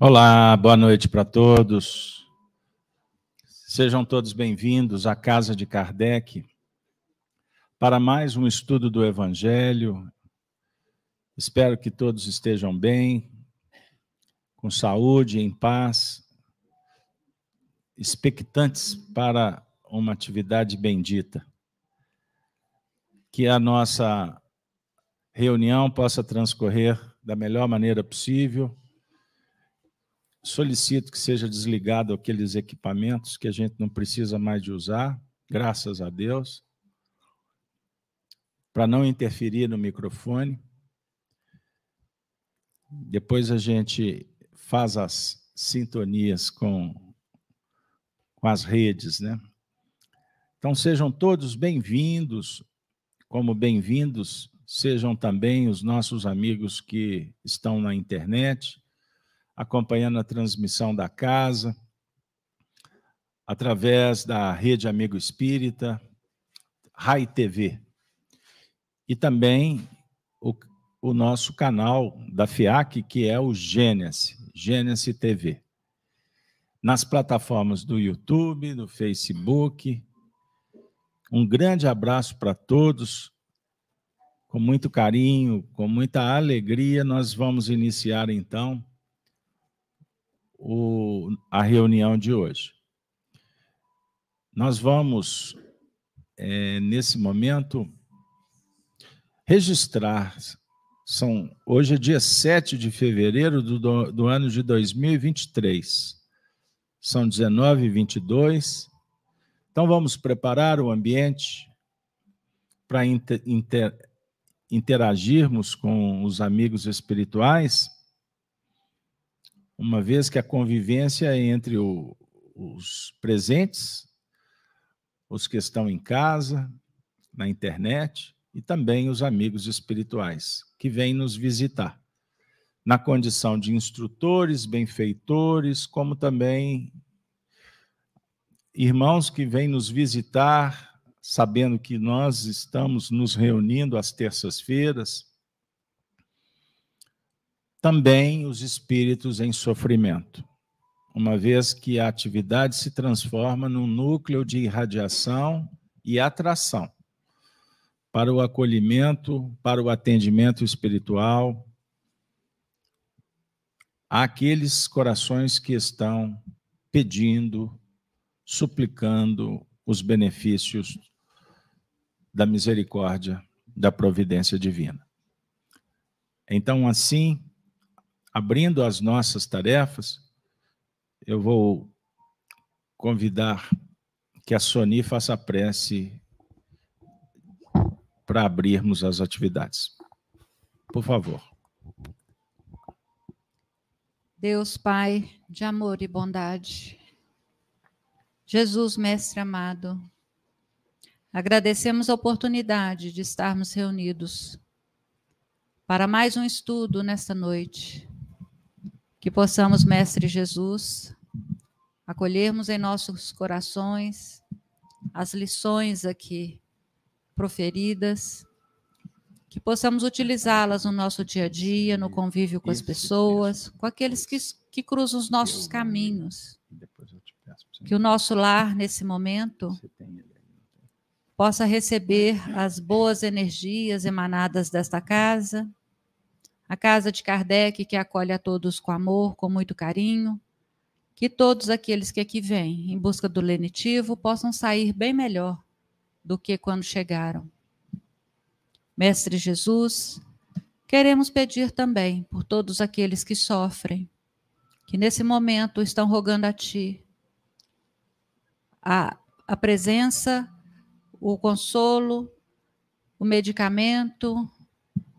Olá, boa noite para todos. Sejam todos bem-vindos à Casa de Kardec para mais um estudo do Evangelho. Espero que todos estejam bem, com saúde, em paz, expectantes para uma atividade bendita. Que a nossa reunião possa transcorrer da melhor maneira possível solicito que seja desligado aqueles equipamentos que a gente não precisa mais de usar, graças a Deus, para não interferir no microfone. Depois a gente faz as sintonias com, com as redes, né? Então sejam todos bem-vindos, como bem-vindos sejam também os nossos amigos que estão na internet acompanhando a transmissão da casa, através da Rede Amigo Espírita, RAI TV. E também o, o nosso canal da FIAC, que é o Gênesis, Gênesis TV. Nas plataformas do YouTube, do Facebook. Um grande abraço para todos. Com muito carinho, com muita alegria, nós vamos iniciar então o, a reunião de hoje. Nós vamos, é, nesse momento, registrar. São, hoje é dia 7 de fevereiro do, do ano de 2023. São 19 e 22. Então, vamos preparar o ambiente para inter, inter, interagirmos com os amigos espirituais uma vez que a convivência entre o, os presentes, os que estão em casa, na internet, e também os amigos espirituais que vêm nos visitar, na condição de instrutores, benfeitores, como também irmãos que vêm nos visitar, sabendo que nós estamos nos reunindo às terças-feiras também os espíritos em sofrimento, uma vez que a atividade se transforma num núcleo de irradiação e atração para o acolhimento, para o atendimento espiritual àqueles corações que estão pedindo, suplicando os benefícios da misericórdia, da providência divina. Então, assim, abrindo as nossas tarefas, eu vou convidar que a Sony faça a prece para abrirmos as atividades. Por favor. Deus Pai de amor e bondade, Jesus Mestre amado, agradecemos a oportunidade de estarmos reunidos para mais um estudo nesta noite que possamos, Mestre Jesus, acolhermos em nossos corações as lições aqui proferidas, que possamos utilizá-las no nosso dia a dia, no convívio com as pessoas, com aqueles que, que cruzam os nossos caminhos. Que o nosso lar, nesse momento, possa receber as boas energias emanadas desta casa a casa de Kardec, que acolhe a todos com amor, com muito carinho. Que todos aqueles que aqui vêm em busca do lenitivo possam sair bem melhor do que quando chegaram. Mestre Jesus, queremos pedir também por todos aqueles que sofrem, que nesse momento estão rogando a Ti a, a presença, o consolo, o medicamento,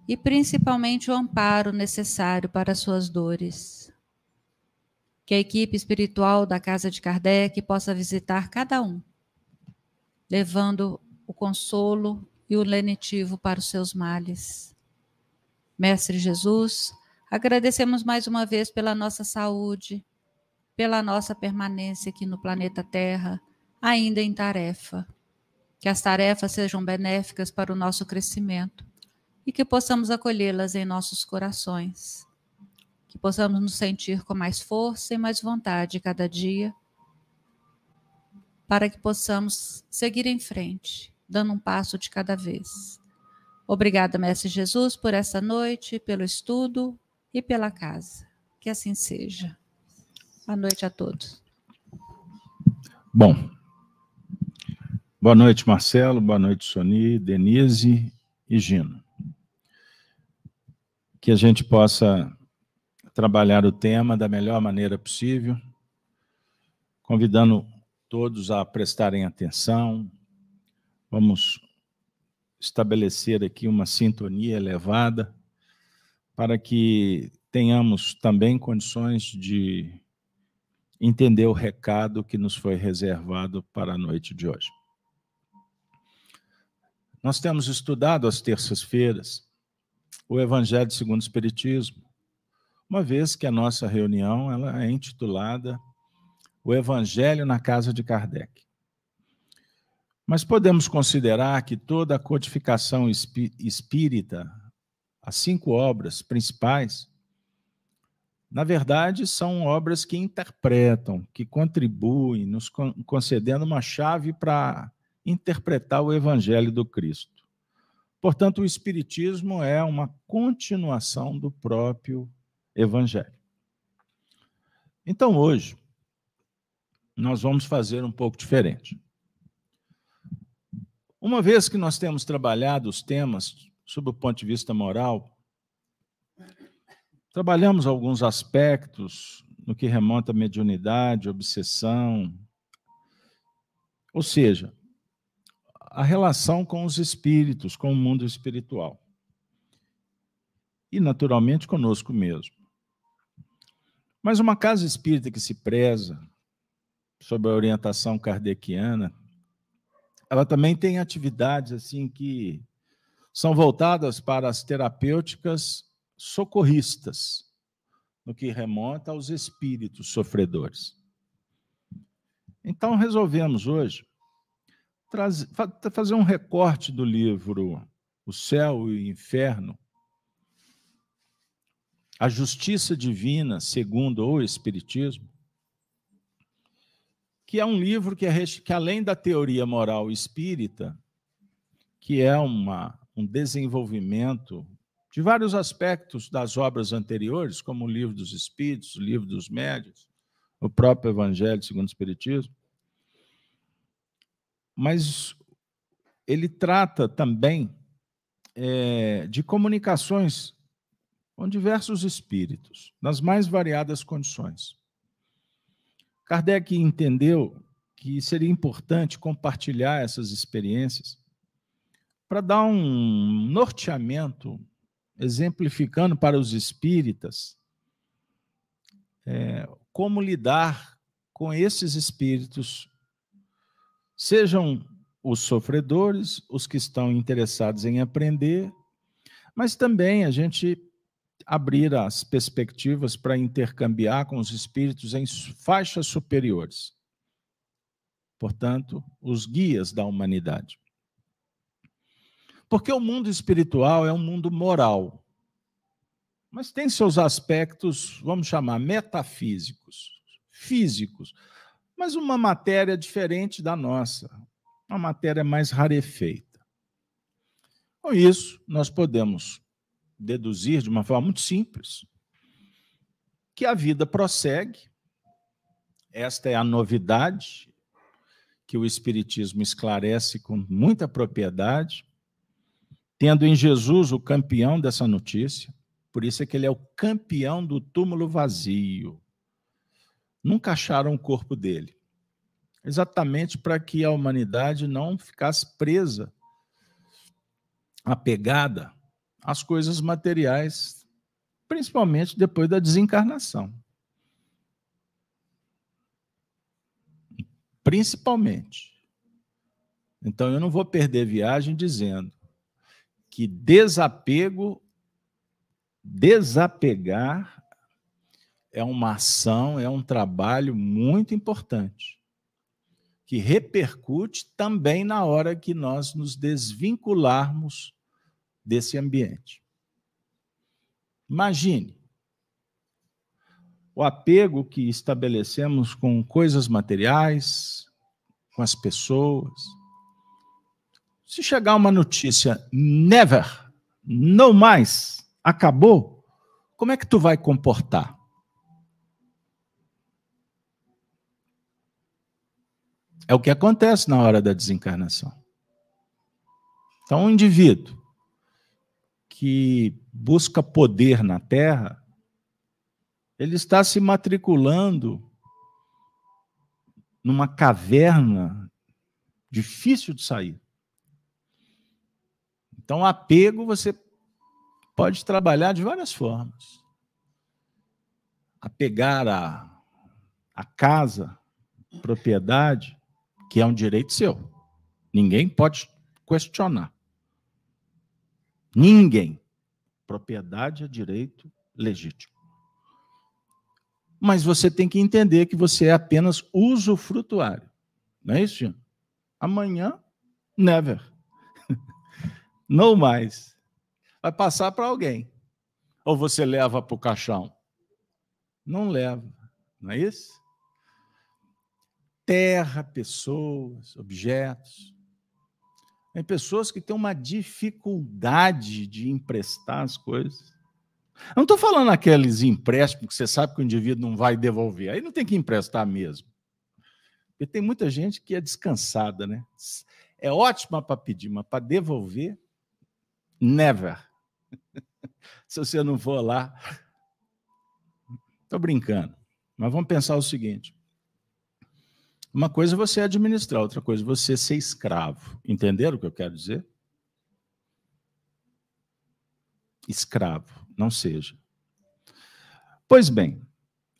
e principalmente o amparo necessário para suas dores. Que a equipe espiritual da Casa de Kardec possa visitar cada um, levando o consolo e o lenitivo para os seus males. Mestre Jesus, agradecemos mais uma vez pela nossa saúde, pela nossa permanência aqui no planeta Terra, ainda em tarefa. Que as tarefas sejam benéficas para o nosso crescimento e que possamos acolhê-las em nossos corações. que possamos nos sentir com mais força e mais vontade cada dia, para que possamos seguir em frente, dando um passo de cada vez. Obrigada, Mestre Jesus, por essa noite, pelo estudo e pela casa. Que assim seja. Boa noite a todos. Bom, boa noite, Marcelo, boa noite, Soni, Denise e Gino. Que a gente possa trabalhar o tema da melhor maneira possível, convidando todos a prestarem atenção. Vamos estabelecer aqui uma sintonia elevada para que tenhamos também condições de entender o recado que nos foi reservado para a noite de hoje. Nós temos estudado às terças-feiras o Evangelho segundo o Espiritismo, uma vez que a nossa reunião ela é intitulada O Evangelho na Casa de Kardec. Mas podemos considerar que toda a codificação espírita, as cinco obras principais, na verdade, são obras que interpretam, que contribuem, nos concedendo uma chave para interpretar o Evangelho do Cristo. Portanto, o Espiritismo é uma continuação do próprio Evangelho. Então, hoje, nós vamos fazer um pouco diferente. Uma vez que nós temos trabalhado os temas sob o ponto de vista moral, trabalhamos alguns aspectos no que remonta à mediunidade, obsessão, ou seja, a relação com os espíritos, com o mundo espiritual. E, naturalmente, conosco mesmo. Mas uma casa espírita que se preza, sob a orientação kardeciana, ela também tem atividades assim que são voltadas para as terapêuticas socorristas, no que remonta aos espíritos sofredores. Então, resolvemos hoje trazer, fazer um recorte do livro O Céu e o Inferno, a Justiça Divina segundo o Espiritismo, que é um livro que, é, que além da teoria moral espírita, que é uma, um desenvolvimento de vários aspectos das obras anteriores, como o livro dos Espíritos, o livro dos Médios, o próprio Evangelho segundo o Espiritismo, mas ele trata também é, de comunicações com diversos espíritos, nas mais variadas condições. Kardec entendeu que seria importante compartilhar essas experiências para dar um norteamento, exemplificando para os espíritas é, como lidar com esses espíritos, sejam os sofredores, os que estão interessados em aprender, mas também a gente abrir as perspectivas para intercambiar com os espíritos em faixas superiores. Portanto, os guias da humanidade. Porque o mundo espiritual é um mundo moral, mas tem seus aspectos, vamos chamar, metafísicos, físicos, mas uma matéria diferente da nossa, uma matéria mais rarefeita. Com isso, nós podemos deduzir de uma forma muito simples que a vida prossegue. Esta é a novidade que o Espiritismo esclarece com muita propriedade, tendo em Jesus o campeão dessa notícia. Por isso é que ele é o campeão do túmulo vazio. Nunca acharam o corpo dele. Exatamente para que a humanidade não ficasse presa, apegada as coisas materiais, principalmente depois da desencarnação. Principalmente. Então eu não vou perder viagem dizendo que desapego, desapegar é uma ação, é um trabalho muito importante, que repercute também na hora que nós nos desvincularmos desse ambiente. Imagine o apego que estabelecemos com coisas materiais, com as pessoas. Se chegar uma notícia, never, não mais, acabou, como é que tu vai comportar? É o que acontece na hora da desencarnação. Então, um indivíduo que busca poder na Terra, ele está se matriculando numa caverna difícil de sair. Então, apego você pode trabalhar de várias formas. Apegar a, a casa, propriedade, que é um direito seu. Ninguém pode questionar. Ninguém. Propriedade é direito legítimo. Mas você tem que entender que você é apenas usufrutuário. Não é isso, Jean? Amanhã, never. Não mais. Vai passar para alguém. Ou você leva para o caixão? Não leva. Não é isso? Terra, pessoas, objetos. Tem pessoas que têm uma dificuldade de emprestar as coisas. Eu não estou falando aqueles empréstimos que você sabe que o indivíduo não vai devolver. Aí não tem que emprestar mesmo. Porque tem muita gente que é descansada, né? É ótima para pedir, mas para devolver, never. Se você não for lá. Estou brincando. Mas vamos pensar o seguinte: uma coisa é você administrar, outra coisa é você ser escravo. Entenderam o que eu quero dizer? Escravo, não seja. Pois bem,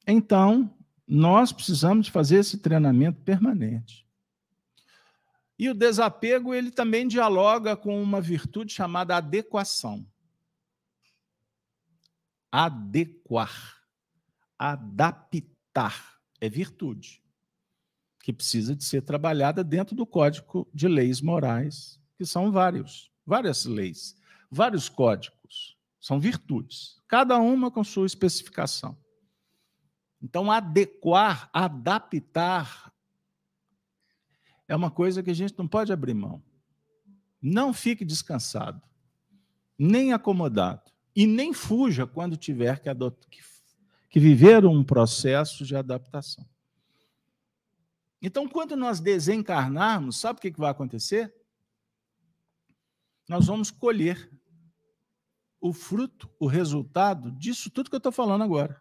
então nós precisamos fazer esse treinamento permanente. E o desapego, ele também dialoga com uma virtude chamada adequação. Adequar, adaptar, é virtude que precisa de ser trabalhada dentro do Código de Leis Morais, que são vários, várias leis, vários códigos, são virtudes, cada uma com sua especificação. Então, adequar, adaptar, é uma coisa que a gente não pode abrir mão. Não fique descansado, nem acomodado, e nem fuja quando tiver que, que, que viver um processo de adaptação. Então, quando nós desencarnarmos, sabe o que vai acontecer? Nós vamos colher o fruto, o resultado disso tudo que eu estou falando agora.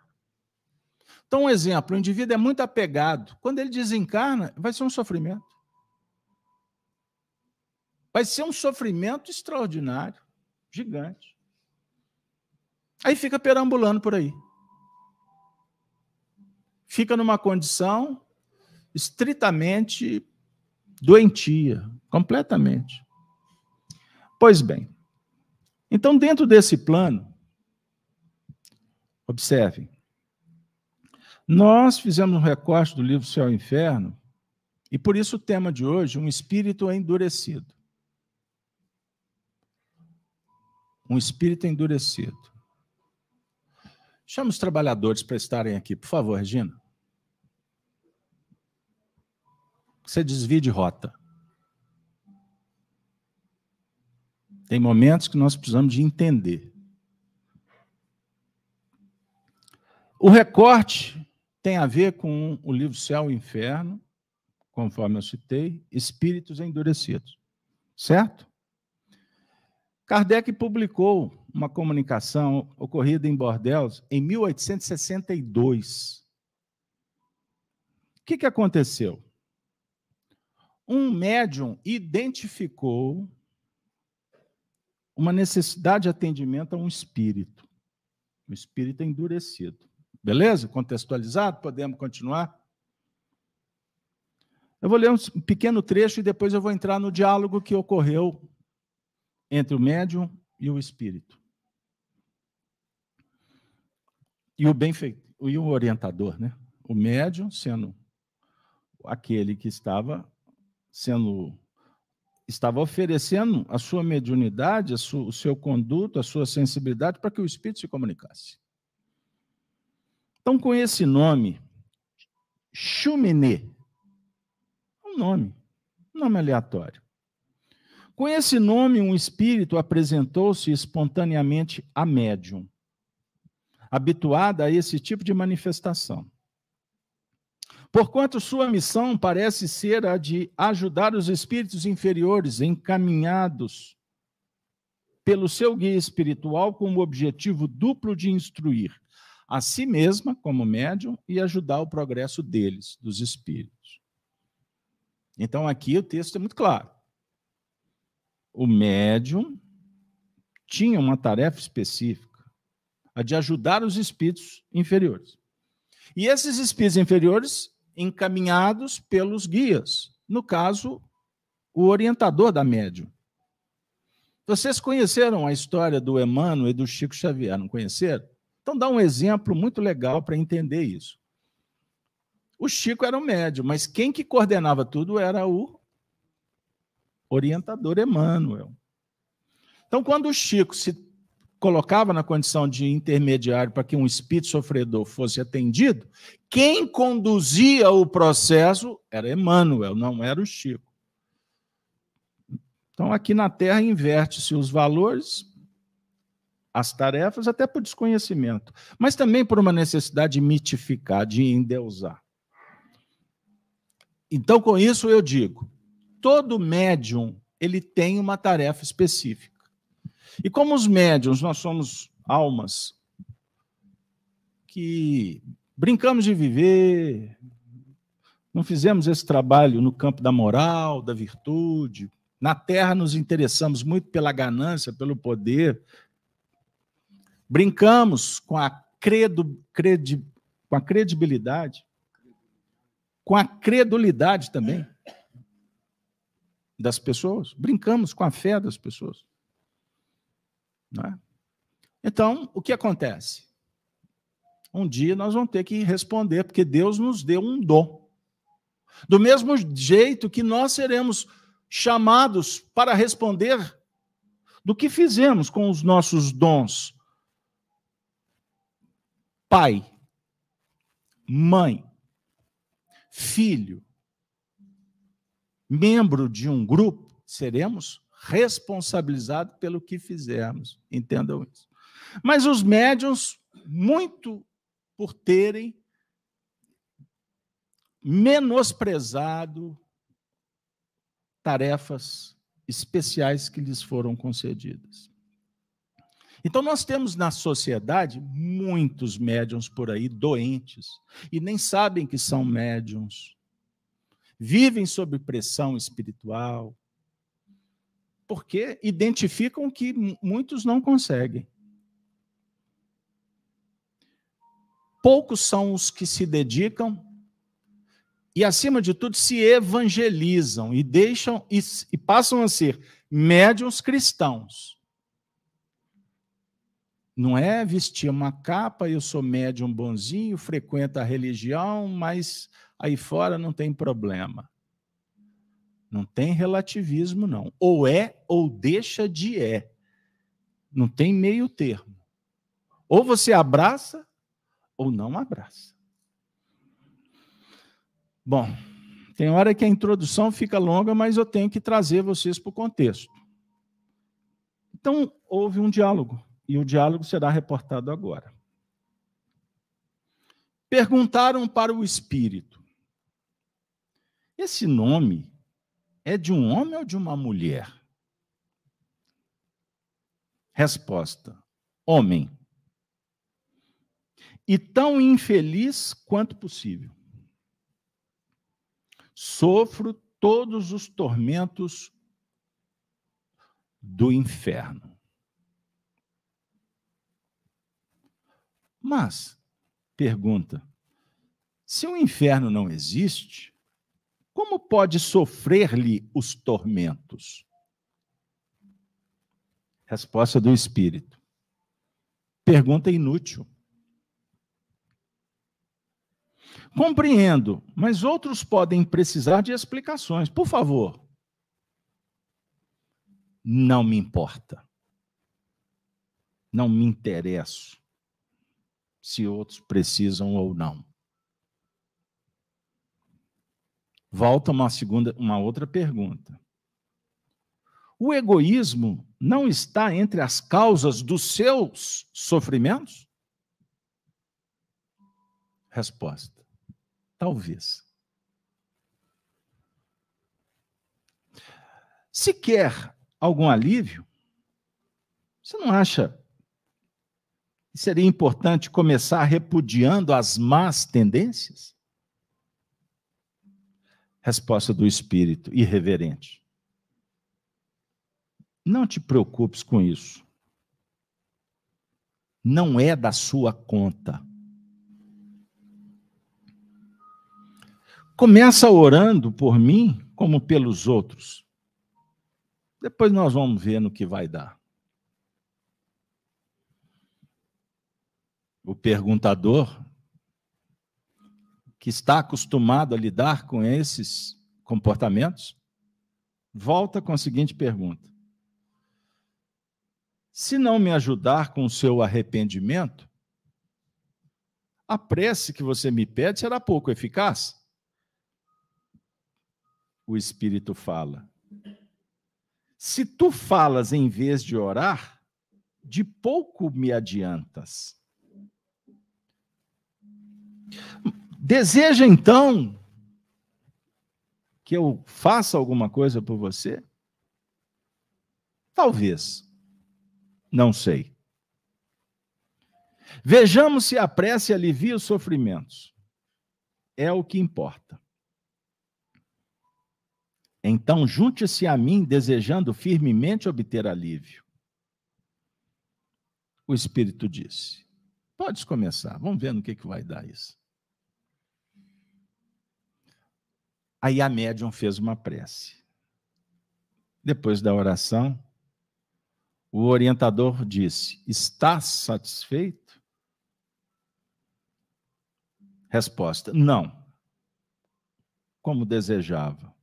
Então, um exemplo: o indivíduo é muito apegado. Quando ele desencarna, vai ser um sofrimento. Vai ser um sofrimento extraordinário, gigante. Aí fica perambulando por aí. Fica numa condição estritamente doentia, completamente. Pois bem, então, dentro desse plano, observem, nós fizemos um recorte do livro Céu e Inferno, e por isso o tema de hoje, um espírito endurecido. Um espírito endurecido. Chama os trabalhadores para estarem aqui, por favor, Regina. Você desvie de rota. Tem momentos que nós precisamos de entender. O recorte tem a ver com o livro Céu e Inferno, conforme eu citei, Espíritos Endurecidos. Certo? Kardec publicou uma comunicação ocorrida em Bordeaux em 1862. O que, que aconteceu? Um médium identificou uma necessidade de atendimento a um espírito. Um espírito endurecido. Beleza? Contextualizado? Podemos continuar? Eu vou ler um pequeno trecho e depois eu vou entrar no diálogo que ocorreu entre o médium e o espírito. E o benfeitor, e o orientador, né? O médium sendo aquele que estava sendo estava oferecendo a sua mediunidade, a sua, o seu conduto, a sua sensibilidade para que o espírito se comunicasse. Então, com esse nome, Chuminé, um nome, um nome aleatório. Com esse nome, um espírito apresentou-se espontaneamente a médium, habituada a esse tipo de manifestação. Porquanto sua missão parece ser a de ajudar os espíritos inferiores encaminhados pelo seu guia espiritual com o objetivo duplo de instruir a si mesma como médium e ajudar o progresso deles, dos espíritos. Então aqui o texto é muito claro. O médium tinha uma tarefa específica, a de ajudar os espíritos inferiores. E esses espíritos inferiores encaminhados pelos guias, no caso, o orientador da médium. Vocês conheceram a história do Emmanuel e do Chico Xavier, não conheceram? Então, dá um exemplo muito legal para entender isso. O Chico era o médium, mas quem que coordenava tudo era o orientador Emmanuel. Então, quando o Chico se colocava na condição de intermediário para que um espírito sofredor fosse atendido, quem conduzia o processo era Emmanuel, não era o Chico. Então, aqui na Terra, inverte-se os valores, as tarefas, até por desconhecimento, mas também por uma necessidade de mitificar, de endeusar. Então, com isso, eu digo: todo médium ele tem uma tarefa específica. E como os médiums, nós somos almas que brincamos de viver, não fizemos esse trabalho no campo da moral, da virtude. Na terra nos interessamos muito pela ganância, pelo poder. Brincamos com a, credo, credi, com a credibilidade, com a credulidade também das pessoas. Brincamos com a fé das pessoas. É? Então, o que acontece? Um dia nós vamos ter que responder, porque Deus nos deu um dom. Do mesmo jeito que nós seremos chamados para responder do que fizemos com os nossos dons. Pai, mãe, filho, membro de um grupo, seremos responsabilizado pelo que fizermos. Entendam isso. Mas os médiums, muito por terem menosprezado tarefas especiais que lhes foram concedidas. Então, nós temos na sociedade muitos médiums por aí doentes e nem sabem que são médiums. Vivem sob pressão espiritual, porque identificam que muitos não conseguem. Poucos são os que se dedicam e, acima de tudo, se evangelizam e deixam e, e passam a ser médiums cristãos. Não é vestir uma capa, eu sou médium bonzinho, frequento a religião, mas aí fora não tem problema. Não tem relativismo, não. Ou é ou deixa de é. Não tem meio termo. Ou você abraça ou não abraça. Bom, tem hora que a introdução fica longa, mas eu tenho que trazer vocês para o contexto. Então, houve um diálogo, e o diálogo será reportado agora. Perguntaram para o espírito: esse nome é de um homem ou de uma mulher? Resposta: homem. E tão infeliz quanto possível. Sofro todos os tormentos do inferno. Mas, pergunta, se o inferno não existe, como pode sofrer-lhe os tormentos? Resposta do Espírito. Pergunta inútil. Compreendo, mas outros podem precisar de explicações. Por favor. Não me importa. Não me interesso. se outros precisam ou não. Volta uma segunda, uma outra pergunta. O egoísmo não está entre as causas dos seus sofrimentos? Resposta: talvez. Se quer algum alívio, você não acha que seria importante começar repudiando as más tendências? Resposta do espírito, irreverente. Não te preocupes com isso. Não é da sua conta. Começa orando por mim como pelos outros. Depois nós vamos ver no que vai dar. O perguntador, que está acostumado a lidar com esses comportamentos, volta com a seguinte pergunta: Se não me ajudar com o seu arrependimento, a prece que você me pede será pouco eficaz? O Espírito fala: se tu falas em vez de orar, de pouco me adiantas. Deseja então que eu faça alguma coisa por você? Talvez. Não sei. Vejamos se a prece alivia os sofrimentos. É o que importa. Então, junte-se a mim, desejando firmemente obter alívio. O Espírito disse: Podes começar, vamos ver no que, que vai dar isso. Aí a médium fez uma prece. Depois da oração, o orientador disse: Está satisfeito? Resposta: Não. Como desejava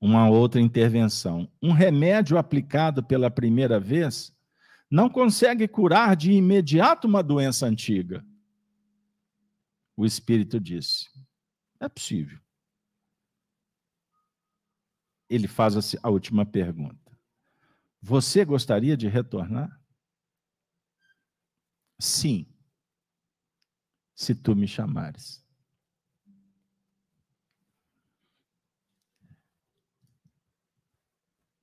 uma outra intervenção. Um remédio aplicado pela primeira vez não consegue curar de imediato uma doença antiga. O Espírito disse: é possível. Ele faz a última pergunta: Você gostaria de retornar? Sim, se tu me chamares.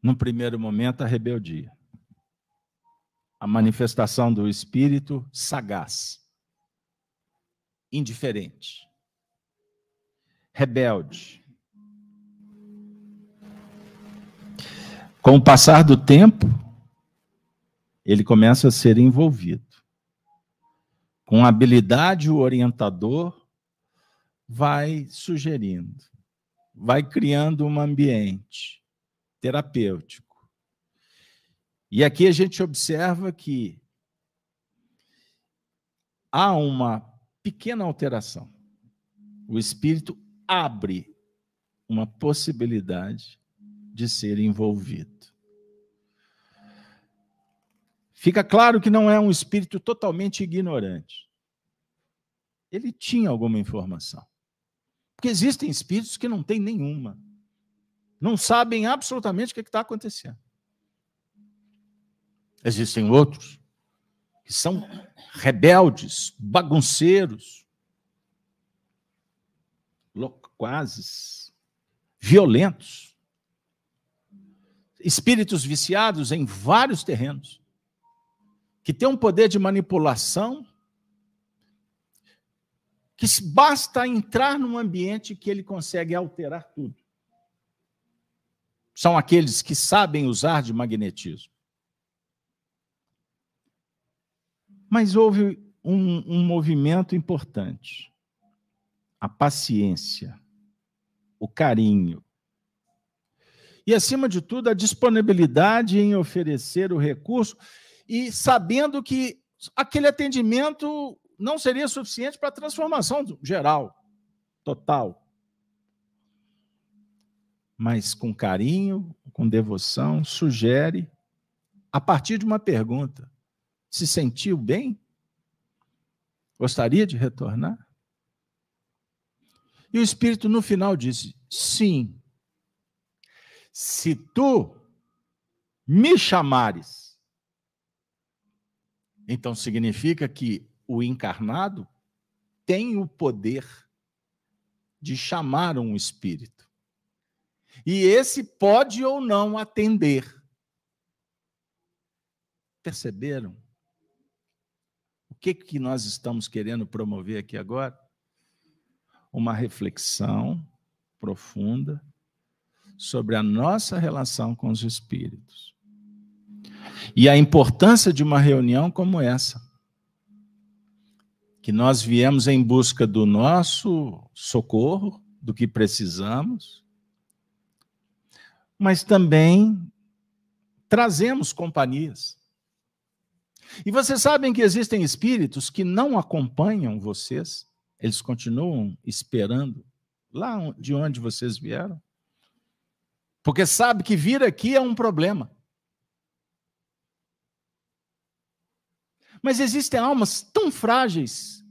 no primeiro momento, a rebeldia. A manifestação do espírito sagaz, indiferente, rebelde. Com o passar do tempo, ele começa a ser envolvido. Com habilidade, o orientador vai sugerindo, vai criando um ambiente terapêutico. E aqui a gente observa que há uma pequena alteração. O espírito abre uma possibilidade de ser envolvido. Fica claro que não é um espírito totalmente ignorante. Ele tinha alguma informação. Porque existem espíritos que não têm nenhuma não sabem absolutamente o que está acontecendo. Existem outros que são rebeldes, bagunceiros, loquazes, violentos, espíritos viciados em vários terrenos, que têm um poder de manipulação que basta entrar num ambiente que ele consegue alterar tudo são aqueles que sabem usar de magnetismo. Mas houve um, um movimento importante: a paciência, o carinho. E, acima de tudo, a disponibilidade em oferecer o recurso e sabendo que aquele atendimento não seria suficiente para a transformação geral, total mas com carinho, com devoção, sugere, a partir de uma pergunta: se sentiu bem Gostaria de retornar? E o Espírito, no final, disse: Sim. Se tu me chamares, então significa que o encarnado tem o poder de chamar um espírito. E esse pode ou não atender. Perceberam? O que, que nós estamos querendo promover aqui agora? Uma reflexão profunda sobre a nossa relação com os espíritos. E a importância de uma reunião como essa. Que nós viemos em busca do nosso socorro, do que precisamos, mas também trazemos companhias. E vocês sabem que existem espíritos que não acompanham vocês, eles continuam esperando lá de onde vocês vieram, porque sabe que vir aqui é um problema. Mas existem almas tão frágeis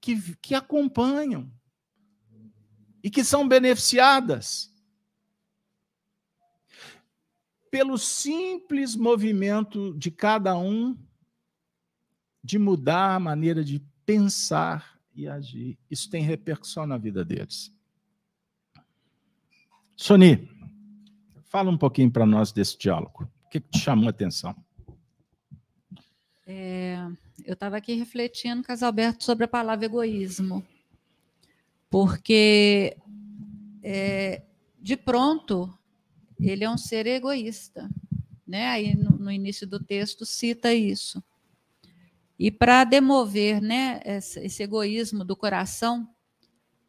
que, que acompanham e que são beneficiadas pelo simples movimento de cada um de mudar a maneira de pensar e agir. Isso tem repercussão na vida deles. Soni, fala um pouquinho para nós desse diálogo. O que, que te chamou a atenção? É, eu estava aqui refletindo, Casalberto, sobre a palavra egoísmo, porque é, de pronto ele é um ser egoísta. Né? Aí no, no início do texto cita isso. E para demover né, esse, egoísmo do coração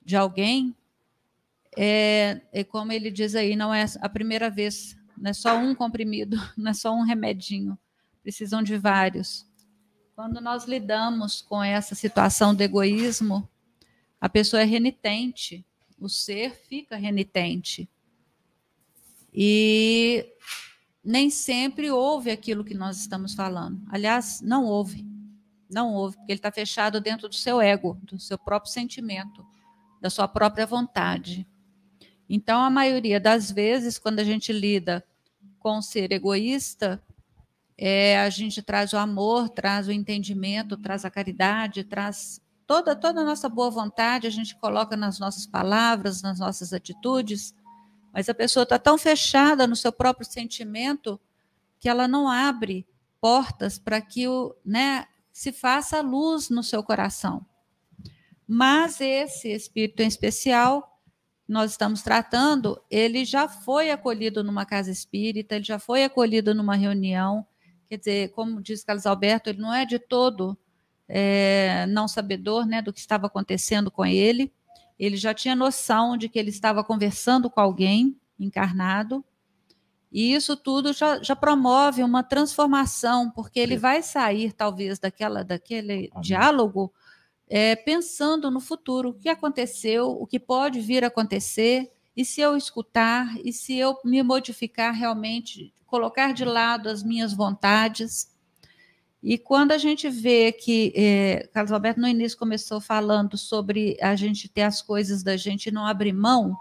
de alguém, é, é, como ele diz aí, não é a primeira vez, não é só um comprimido, não é só um remedinho, precisam de vários. Quando nós lidamos com essa situação do egoísmo, a pessoa é renitente, o ser fica renitente. E nem sempre ouve aquilo que nós estamos falando. Aliás, não ouve. Não ouve, porque ele está fechado dentro do seu ego, do seu próprio sentimento, da sua própria vontade. Então, a maioria das vezes, quando a gente lida com o ser egoísta, é, a gente traz o amor, traz o entendimento, traz a caridade, traz toda, toda a nossa boa vontade, a gente coloca nas nossas palavras, nas nossas atitudes, mas a pessoa está tão fechada no seu próprio sentimento que ela não abre portas para que o, né, se faça luz no seu coração. Mas esse espírito em especial, nós estamos tratando, ele já foi acolhido numa casa espírita, ele já foi acolhido numa reunião. Quer dizer, como diz Carlos Alberto, ele não é de todo é, não sabedor né, do que estava acontecendo com ele ele já tinha noção de que ele estava conversando com alguém encarnado, e isso tudo já, já promove uma transformação, porque ele vai sair, talvez, daquela, daquele Amém. diálogo é, pensando no futuro, o que aconteceu, o que pode vir a acontecer, e se eu escutar, e se eu me modificar realmente, colocar de lado as minhas vontades. E quando a gente vê que, é, Carlos Alberto no início começou falando sobre a gente ter as coisas da gente e não abrir mão,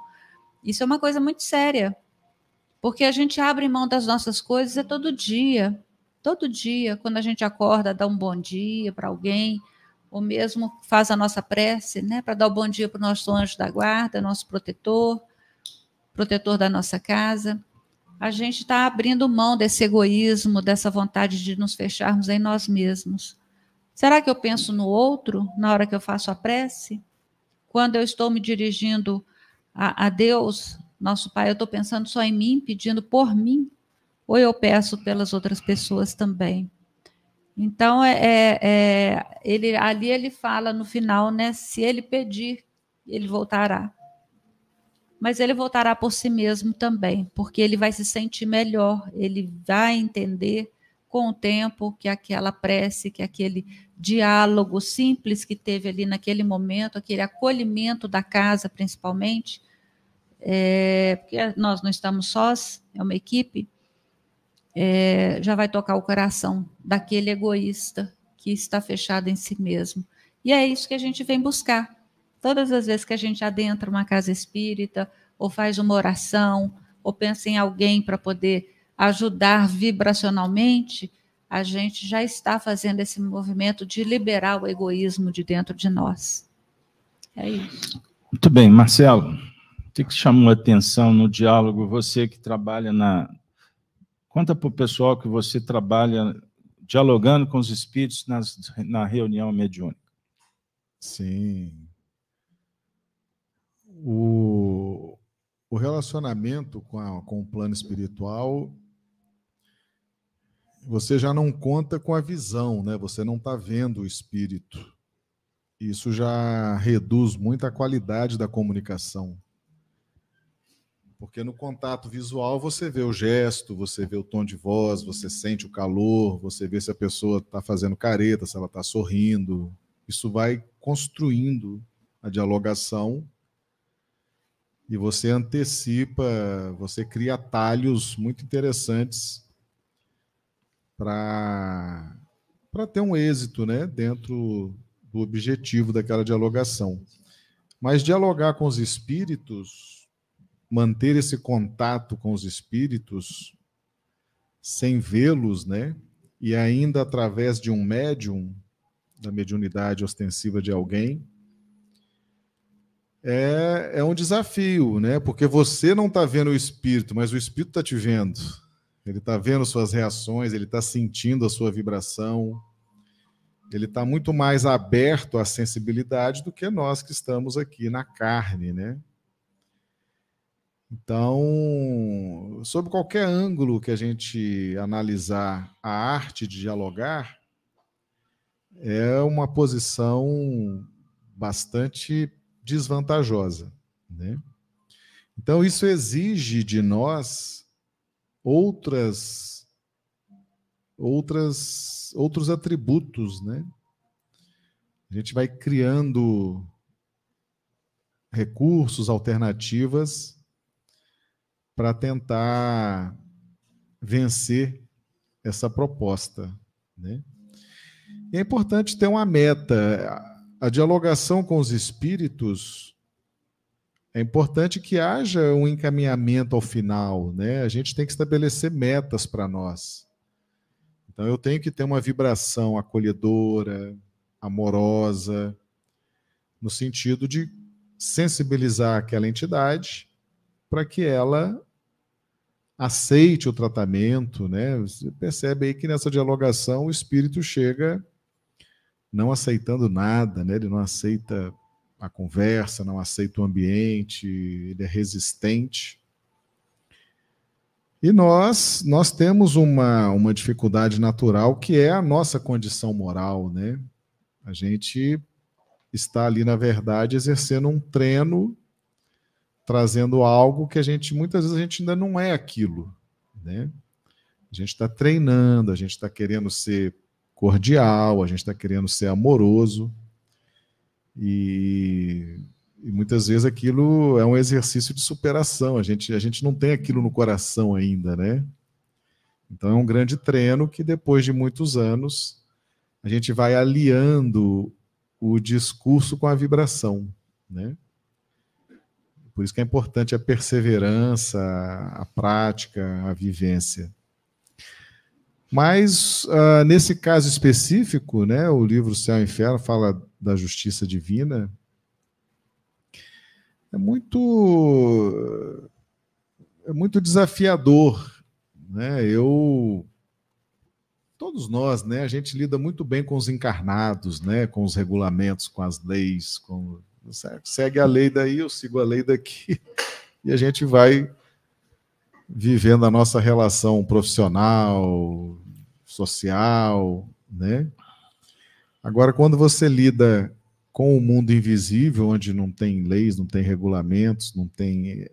isso é uma coisa muito séria, porque a gente abre mão das nossas coisas é todo dia, todo dia, quando a gente acorda, dá um bom dia para alguém, ou mesmo faz a nossa prece, né, para dar o um bom dia para o nosso anjo da guarda, nosso protetor, protetor da nossa casa a gente está abrindo mão desse egoísmo, dessa vontade de nos fecharmos em nós mesmos. Será que eu penso no outro na hora que eu faço a prece? Quando eu estou me dirigindo a, a Deus, nosso Pai, eu estou pensando só em mim, pedindo por mim? Ou eu peço pelas outras pessoas também? Então, é, é, é ele, ali ele fala no final, né? Se ele pedir, ele voltará mas ele voltará por si mesmo também, porque ele vai se sentir melhor, ele vai entender com o tempo que aquela prece, que aquele diálogo simples que teve ali naquele momento, aquele acolhimento da casa, principalmente, é, porque nós não estamos sós, é uma equipe, é, já vai tocar o coração daquele egoísta que está fechado em si mesmo. E é isso que a gente vem buscar. Todas as vezes que a gente adentra uma casa espírita, ou faz uma oração, ou pensa em alguém para poder ajudar vibracionalmente, a gente já está fazendo esse movimento de liberar o egoísmo de dentro de nós. É isso. Muito bem, Marcelo. O que chamou a atenção no diálogo? Você que trabalha na. Conta para o pessoal que você trabalha dialogando com os espíritos nas, na reunião mediúnica. Sim. O, o relacionamento com, a, com o plano espiritual, você já não conta com a visão, né? Você não está vendo o espírito. Isso já reduz muito a qualidade da comunicação. Porque no contato visual você vê o gesto, você vê o tom de voz, você sente o calor, você vê se a pessoa está fazendo careta, se ela está sorrindo. Isso vai construindo a dialogação e você antecipa, você cria atalhos muito interessantes para ter um êxito né, dentro do objetivo daquela dialogação. Mas dialogar com os espíritos, manter esse contato com os espíritos sem vê-los, né? E ainda através de um médium, da mediunidade ostensiva de alguém, é, é um desafio, né? Porque você não está vendo o espírito, mas o espírito está te vendo. Ele está vendo suas reações, ele está sentindo a sua vibração. Ele está muito mais aberto à sensibilidade do que nós que estamos aqui na carne, né? Então, sob qualquer ângulo que a gente analisar a arte de dialogar, é uma posição bastante desvantajosa. Né? Então, isso exige de nós outras, outras, outros atributos. Né? A gente vai criando recursos, alternativas para tentar vencer essa proposta. Né? E é importante ter uma meta a dialogação com os espíritos, é importante que haja um encaminhamento ao final, né? A gente tem que estabelecer metas para nós. Então eu tenho que ter uma vibração acolhedora, amorosa, no sentido de sensibilizar aquela entidade para que ela aceite o tratamento, né? Você percebe aí que nessa dialogação o espírito chega não aceitando nada, né? ele não aceita a conversa, não aceita o ambiente, ele é resistente. E nós, nós temos uma, uma dificuldade natural que é a nossa condição moral, né? A gente está ali, na verdade, exercendo um treino, trazendo algo que a gente, muitas vezes, a gente ainda não é aquilo, né? A gente está treinando, a gente está querendo ser cordial, a gente está querendo ser amoroso. E, e, muitas vezes aquilo é um exercício de superação. A gente, a gente não tem aquilo no coração ainda, né? Então é um grande treino que depois de muitos anos a gente vai aliando o discurso com a vibração, né? Por isso que é importante a perseverança, a prática, a vivência. Mas, uh, nesse caso específico, né, o livro Céu e Inferno fala da justiça divina. É muito, é muito desafiador. Né? Eu, todos nós, né, a gente lida muito bem com os encarnados, né, com os regulamentos, com as leis. Com, segue a lei daí, eu sigo a lei daqui. E a gente vai vivendo a nossa relação profissional, social, né? Agora, quando você lida com o mundo invisível, onde não tem leis, não tem regulamentos, não tem.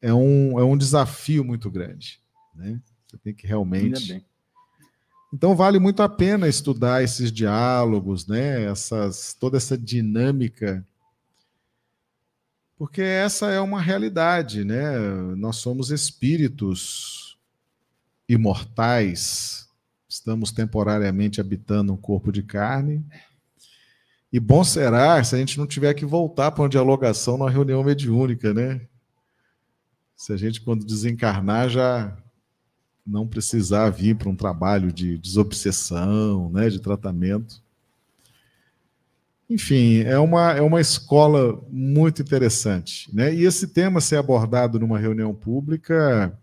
É um, é um desafio muito grande. Né? Você tem que realmente. Então, vale muito a pena estudar esses diálogos, né? Essas, toda essa dinâmica porque essa é uma realidade, né? Nós somos espíritos imortais, estamos temporariamente habitando um corpo de carne. E bom será se a gente não tiver que voltar para uma dialogação numa reunião mediúnica, né? Se a gente, quando desencarnar, já não precisar vir para um trabalho de desobsessão, né, de tratamento. Enfim, é uma, é uma escola muito interessante. Né? E esse tema ser abordado numa reunião pública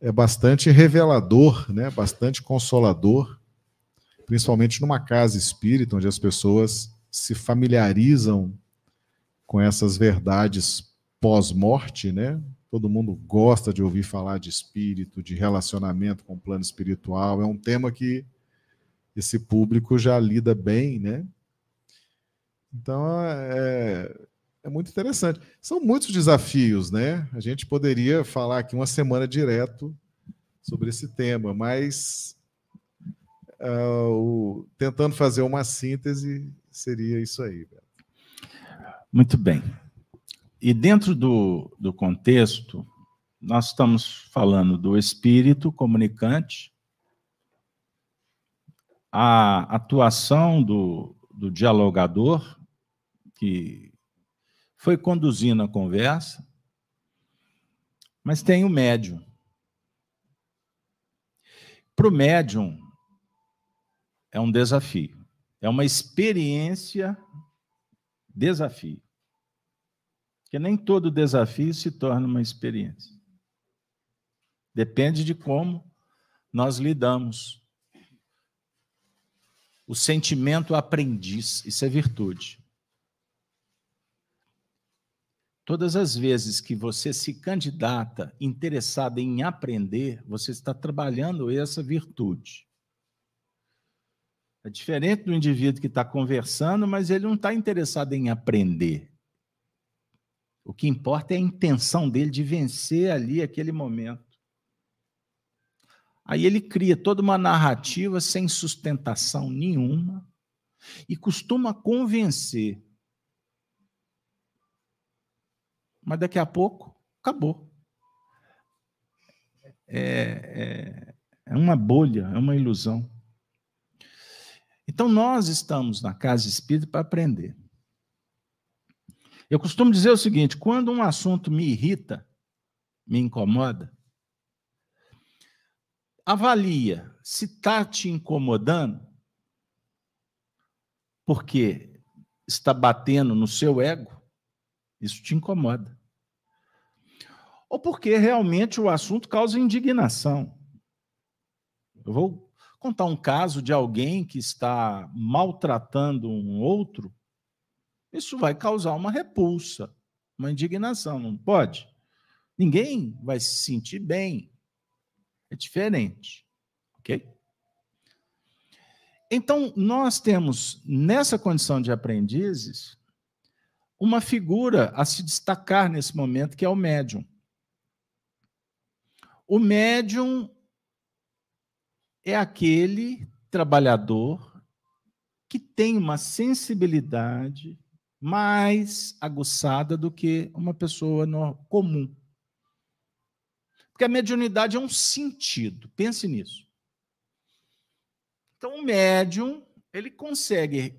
é bastante revelador, né? bastante consolador, principalmente numa casa espírita, onde as pessoas se familiarizam com essas verdades pós-morte, né? Todo mundo gosta de ouvir falar de espírito, de relacionamento com o plano espiritual. É um tema que esse público já lida bem, né? Então é, é muito interessante. São muitos desafios, né? A gente poderia falar aqui uma semana direto sobre esse tema, mas uh, o, tentando fazer uma síntese seria isso aí. Muito bem. E dentro do, do contexto, nós estamos falando do espírito comunicante, a atuação do, do dialogador, que foi conduzindo a conversa, mas tem o médium. Para o médium, é um desafio, é uma experiência desafio. Porque nem todo desafio se torna uma experiência. Depende de como nós lidamos. O sentimento aprendiz, isso é virtude. Todas as vezes que você se candidata interessado em aprender, você está trabalhando essa virtude. É diferente do indivíduo que está conversando, mas ele não está interessado em aprender. O que importa é a intenção dele de vencer ali aquele momento. Aí ele cria toda uma narrativa sem sustentação nenhuma e costuma convencer. Mas daqui a pouco, acabou. É, é, é uma bolha, é uma ilusão. Então, nós estamos na casa espírita para aprender. Eu costumo dizer o seguinte: quando um assunto me irrita, me incomoda, avalia se está te incomodando, porque está batendo no seu ego, isso te incomoda. Ou porque realmente o assunto causa indignação. Eu vou contar um caso de alguém que está maltratando um outro isso vai causar uma repulsa, uma indignação, não pode? Ninguém vai se sentir bem. É diferente. Ok? Então, nós temos, nessa condição de aprendizes, uma figura a se destacar nesse momento, que é o médium. O médium é aquele trabalhador que tem uma sensibilidade mais aguçada do que uma pessoa comum. Porque a mediunidade é um sentido, pense nisso. Então, o médium, ele consegue,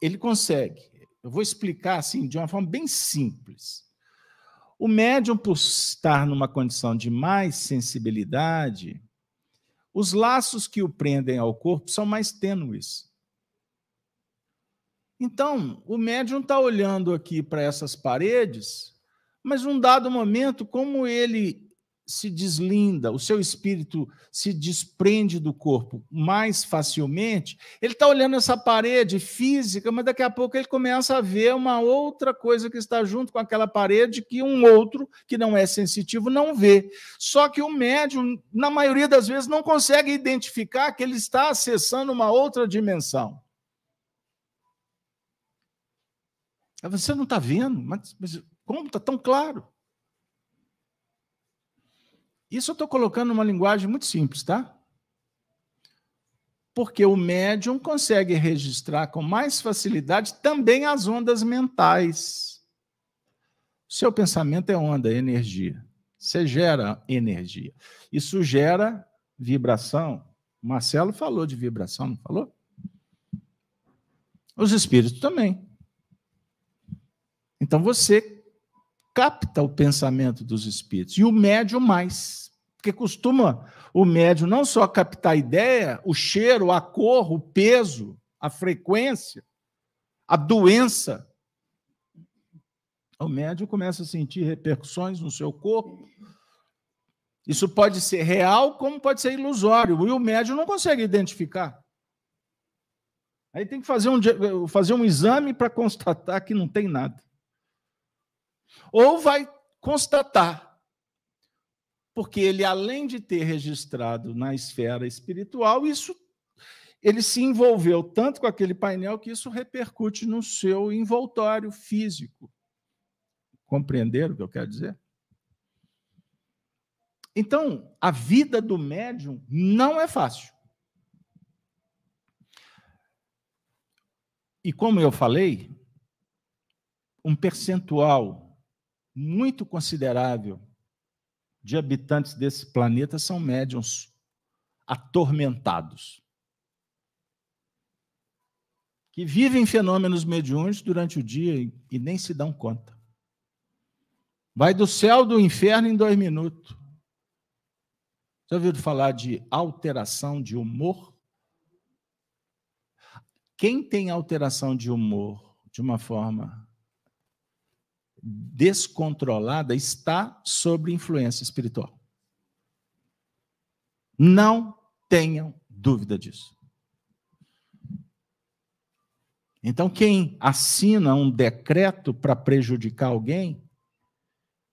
ele consegue, eu vou explicar assim de uma forma bem simples. O médium, por estar numa condição de mais sensibilidade, os laços que o prendem ao corpo são mais tênues. Então, o médium está olhando aqui para essas paredes, mas num dado momento, como ele se deslinda, o seu espírito se desprende do corpo mais facilmente, ele está olhando essa parede física, mas daqui a pouco ele começa a ver uma outra coisa que está junto com aquela parede que um outro, que não é sensitivo, não vê. Só que o médium, na maioria das vezes, não consegue identificar que ele está acessando uma outra dimensão. Você não está vendo, mas, mas como está tão claro? Isso eu estou colocando numa linguagem muito simples, tá? Porque o médium consegue registrar com mais facilidade também as ondas mentais. Seu pensamento é onda, é energia. Você gera energia. Isso gera vibração, Marcelo falou de vibração, não falou? Os espíritos também. Então você capta o pensamento dos espíritos. E o médium mais. Porque costuma o médium não só captar a ideia, o cheiro, a cor, o peso, a frequência, a doença. O médium começa a sentir repercussões no seu corpo. Isso pode ser real, como pode ser ilusório. E o médium não consegue identificar. Aí tem que fazer um, fazer um exame para constatar que não tem nada. Ou vai constatar, porque ele, além de ter registrado na esfera espiritual, isso ele se envolveu tanto com aquele painel que isso repercute no seu envoltório físico. Compreenderam o que eu quero dizer? Então, a vida do médium não é fácil. E como eu falei, um percentual muito considerável de habitantes desse planeta são médiums atormentados. Que vivem fenômenos mediúnicos durante o dia e nem se dão conta. Vai do céu do inferno em dois minutos. Já ouviu falar de alteração de humor? Quem tem alteração de humor de uma forma descontrolada está sob influência espiritual. Não tenham dúvida disso. Então, quem assina um decreto para prejudicar alguém,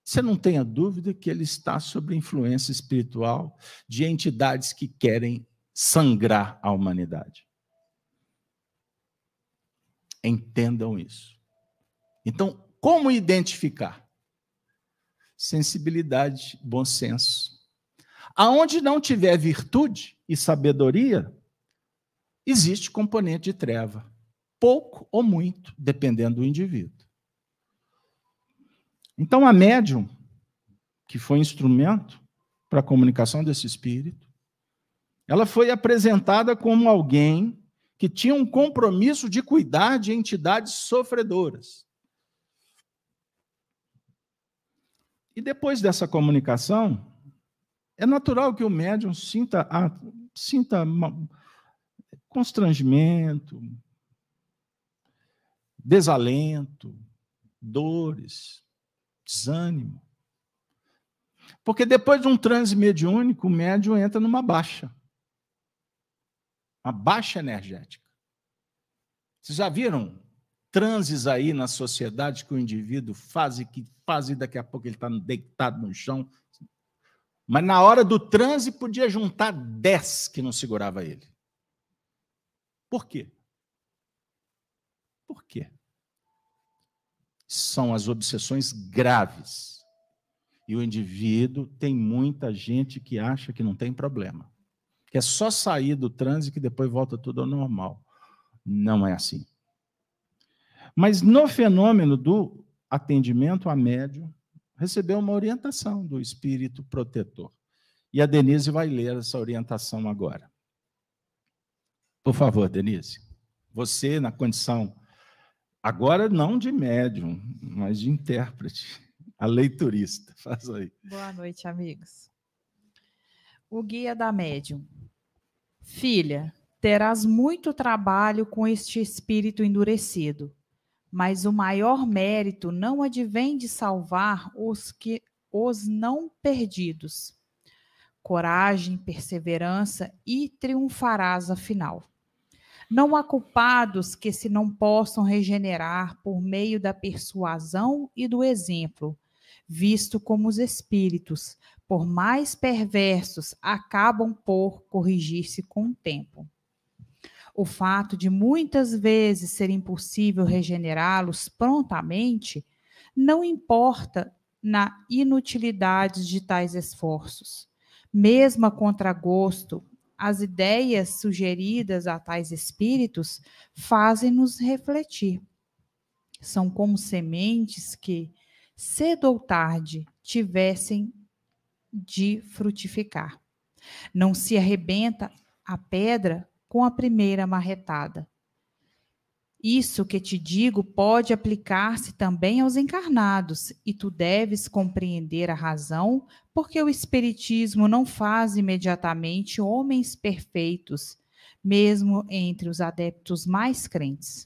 você não tenha dúvida que ele está sob influência espiritual de entidades que querem sangrar a humanidade. Entendam isso. Então, como identificar? Sensibilidade, bom senso. Aonde não tiver virtude e sabedoria, existe componente de treva. Pouco ou muito, dependendo do indivíduo. Então, a médium, que foi instrumento para a comunicação desse espírito, ela foi apresentada como alguém que tinha um compromisso de cuidar de entidades sofredoras. E depois dessa comunicação, é natural que o médium sinta, sinta constrangimento, desalento, dores, desânimo. Porque depois de um transe mediúnico, o médium entra numa baixa uma baixa energética. Vocês já viram transes aí na sociedade que o indivíduo faz e que faz e daqui a pouco ele está deitado no chão. Mas na hora do transe podia juntar dez que não segurava ele. Por quê? Por quê? São as obsessões graves. E o indivíduo tem muita gente que acha que não tem problema que é só sair do trânsito que depois volta tudo ao normal. Não é assim. Mas no fenômeno do atendimento a médium, recebeu uma orientação do espírito protetor. E a Denise vai ler essa orientação agora. Por favor, Denise. Você, na condição, agora não de médium, mas de intérprete, a leiturista. Faz aí. Boa noite, amigos. O guia da médium. Filha, terás muito trabalho com este espírito endurecido, mas o maior mérito não advém de salvar os que os não perdidos. Coragem, perseverança e triunfarás afinal. Não há culpados que se não possam regenerar por meio da persuasão e do exemplo, visto como os espíritos, por mais perversos, acabam por corrigir-se com o tempo. O fato de muitas vezes ser impossível regenerá-los prontamente não importa na inutilidade de tais esforços. Mesmo a contragosto, as ideias sugeridas a tais espíritos fazem-nos refletir. São como sementes que, cedo ou tarde, tivessem de frutificar. Não se arrebenta a pedra com a primeira marretada. Isso que te digo pode aplicar-se também aos encarnados, e tu deves compreender a razão, porque o Espiritismo não faz imediatamente homens perfeitos, mesmo entre os adeptos mais crentes.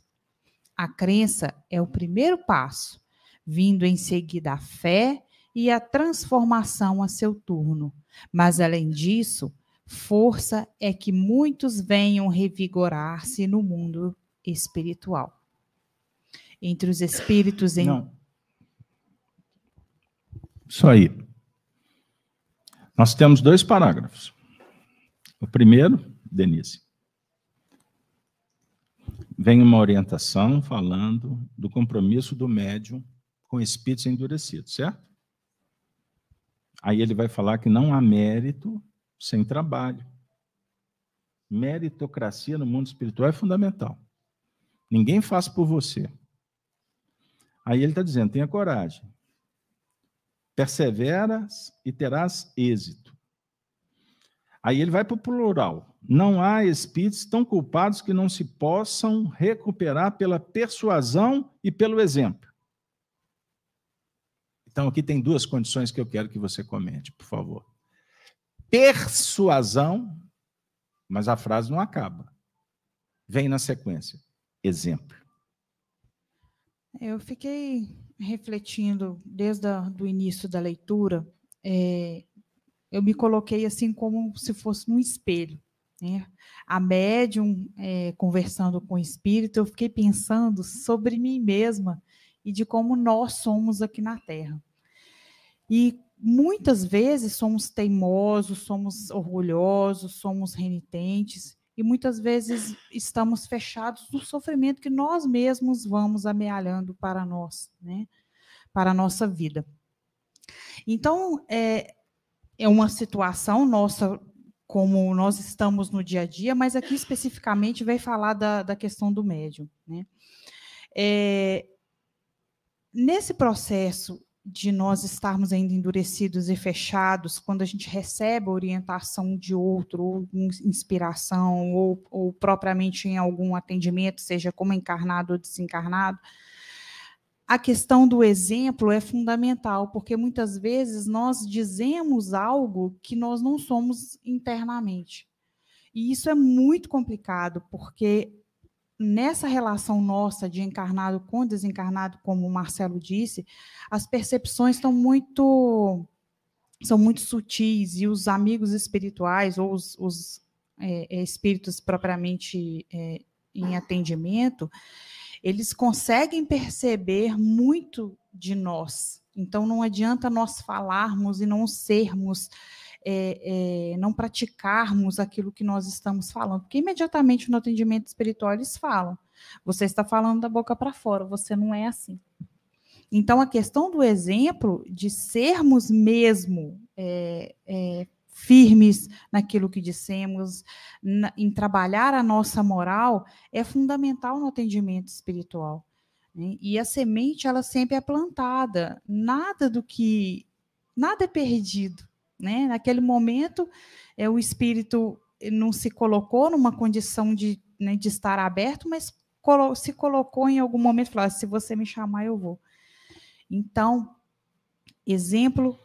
A crença é o primeiro passo, vindo em seguida a fé e a transformação a seu turno. Mas, além disso, força é que muitos venham revigorar-se no mundo espiritual. Entre os espíritos em. Não. Isso aí. Nós temos dois parágrafos. O primeiro, Denise, vem uma orientação falando do compromisso do médium com espíritos endurecidos, certo? Aí ele vai falar que não há mérito sem trabalho. Meritocracia no mundo espiritual é fundamental. Ninguém faz por você. Aí ele está dizendo: tenha coragem. Perseveras e terás êxito. Aí ele vai para o plural. Não há espíritos tão culpados que não se possam recuperar pela persuasão e pelo exemplo. Então, aqui tem duas condições que eu quero que você comente, por favor. Persuasão, mas a frase não acaba. Vem na sequência exemplo? Eu fiquei refletindo desde o início da leitura, é, eu me coloquei assim como se fosse num espelho. Né? A médium é, conversando com o espírito, eu fiquei pensando sobre mim mesma e de como nós somos aqui na Terra. E muitas vezes somos teimosos, somos orgulhosos, somos renitentes, e muitas vezes estamos fechados no sofrimento que nós mesmos vamos amealhando para nós, né? para a nossa vida. Então, é, é uma situação nossa, como nós estamos no dia a dia, mas aqui especificamente vai falar da, da questão do médium. Né? É, nesse processo de nós estarmos ainda endurecidos e fechados, quando a gente recebe a orientação de outro, ou inspiração, ou, ou propriamente em algum atendimento, seja como encarnado ou desencarnado, a questão do exemplo é fundamental, porque muitas vezes nós dizemos algo que nós não somos internamente. E isso é muito complicado, porque nessa relação nossa de encarnado com desencarnado, como o Marcelo disse, as percepções estão muito são muito sutis e os amigos espirituais ou os, os é, é, espíritos propriamente é, em atendimento, eles conseguem perceber muito de nós. Então não adianta nós falarmos e não sermos é, é, não praticarmos aquilo que nós estamos falando, porque imediatamente no atendimento espiritual eles falam: você está falando da boca para fora, você não é assim. Então, a questão do exemplo, de sermos mesmo é, é, firmes naquilo que dissemos, na, em trabalhar a nossa moral, é fundamental no atendimento espiritual. Né? E a semente, ela sempre é plantada. Nada do que. Nada é perdido. Né? Naquele momento, é, o espírito não se colocou numa condição de, né, de estar aberto, mas colo se colocou em algum momento falou: ah, se você me chamar, eu vou. Então, exemplo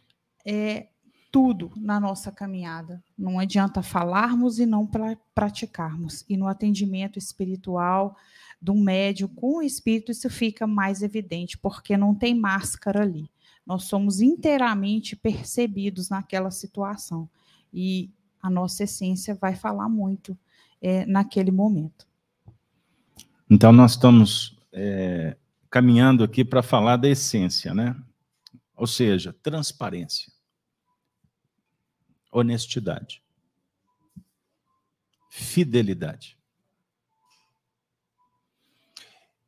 é tudo na nossa caminhada. Não adianta falarmos e não pra praticarmos. E no atendimento espiritual do médium com o espírito, isso fica mais evidente, porque não tem máscara ali nós somos inteiramente percebidos naquela situação. E a nossa essência vai falar muito é, naquele momento. Então, nós estamos é, caminhando aqui para falar da essência, né? Ou seja, transparência, honestidade, fidelidade.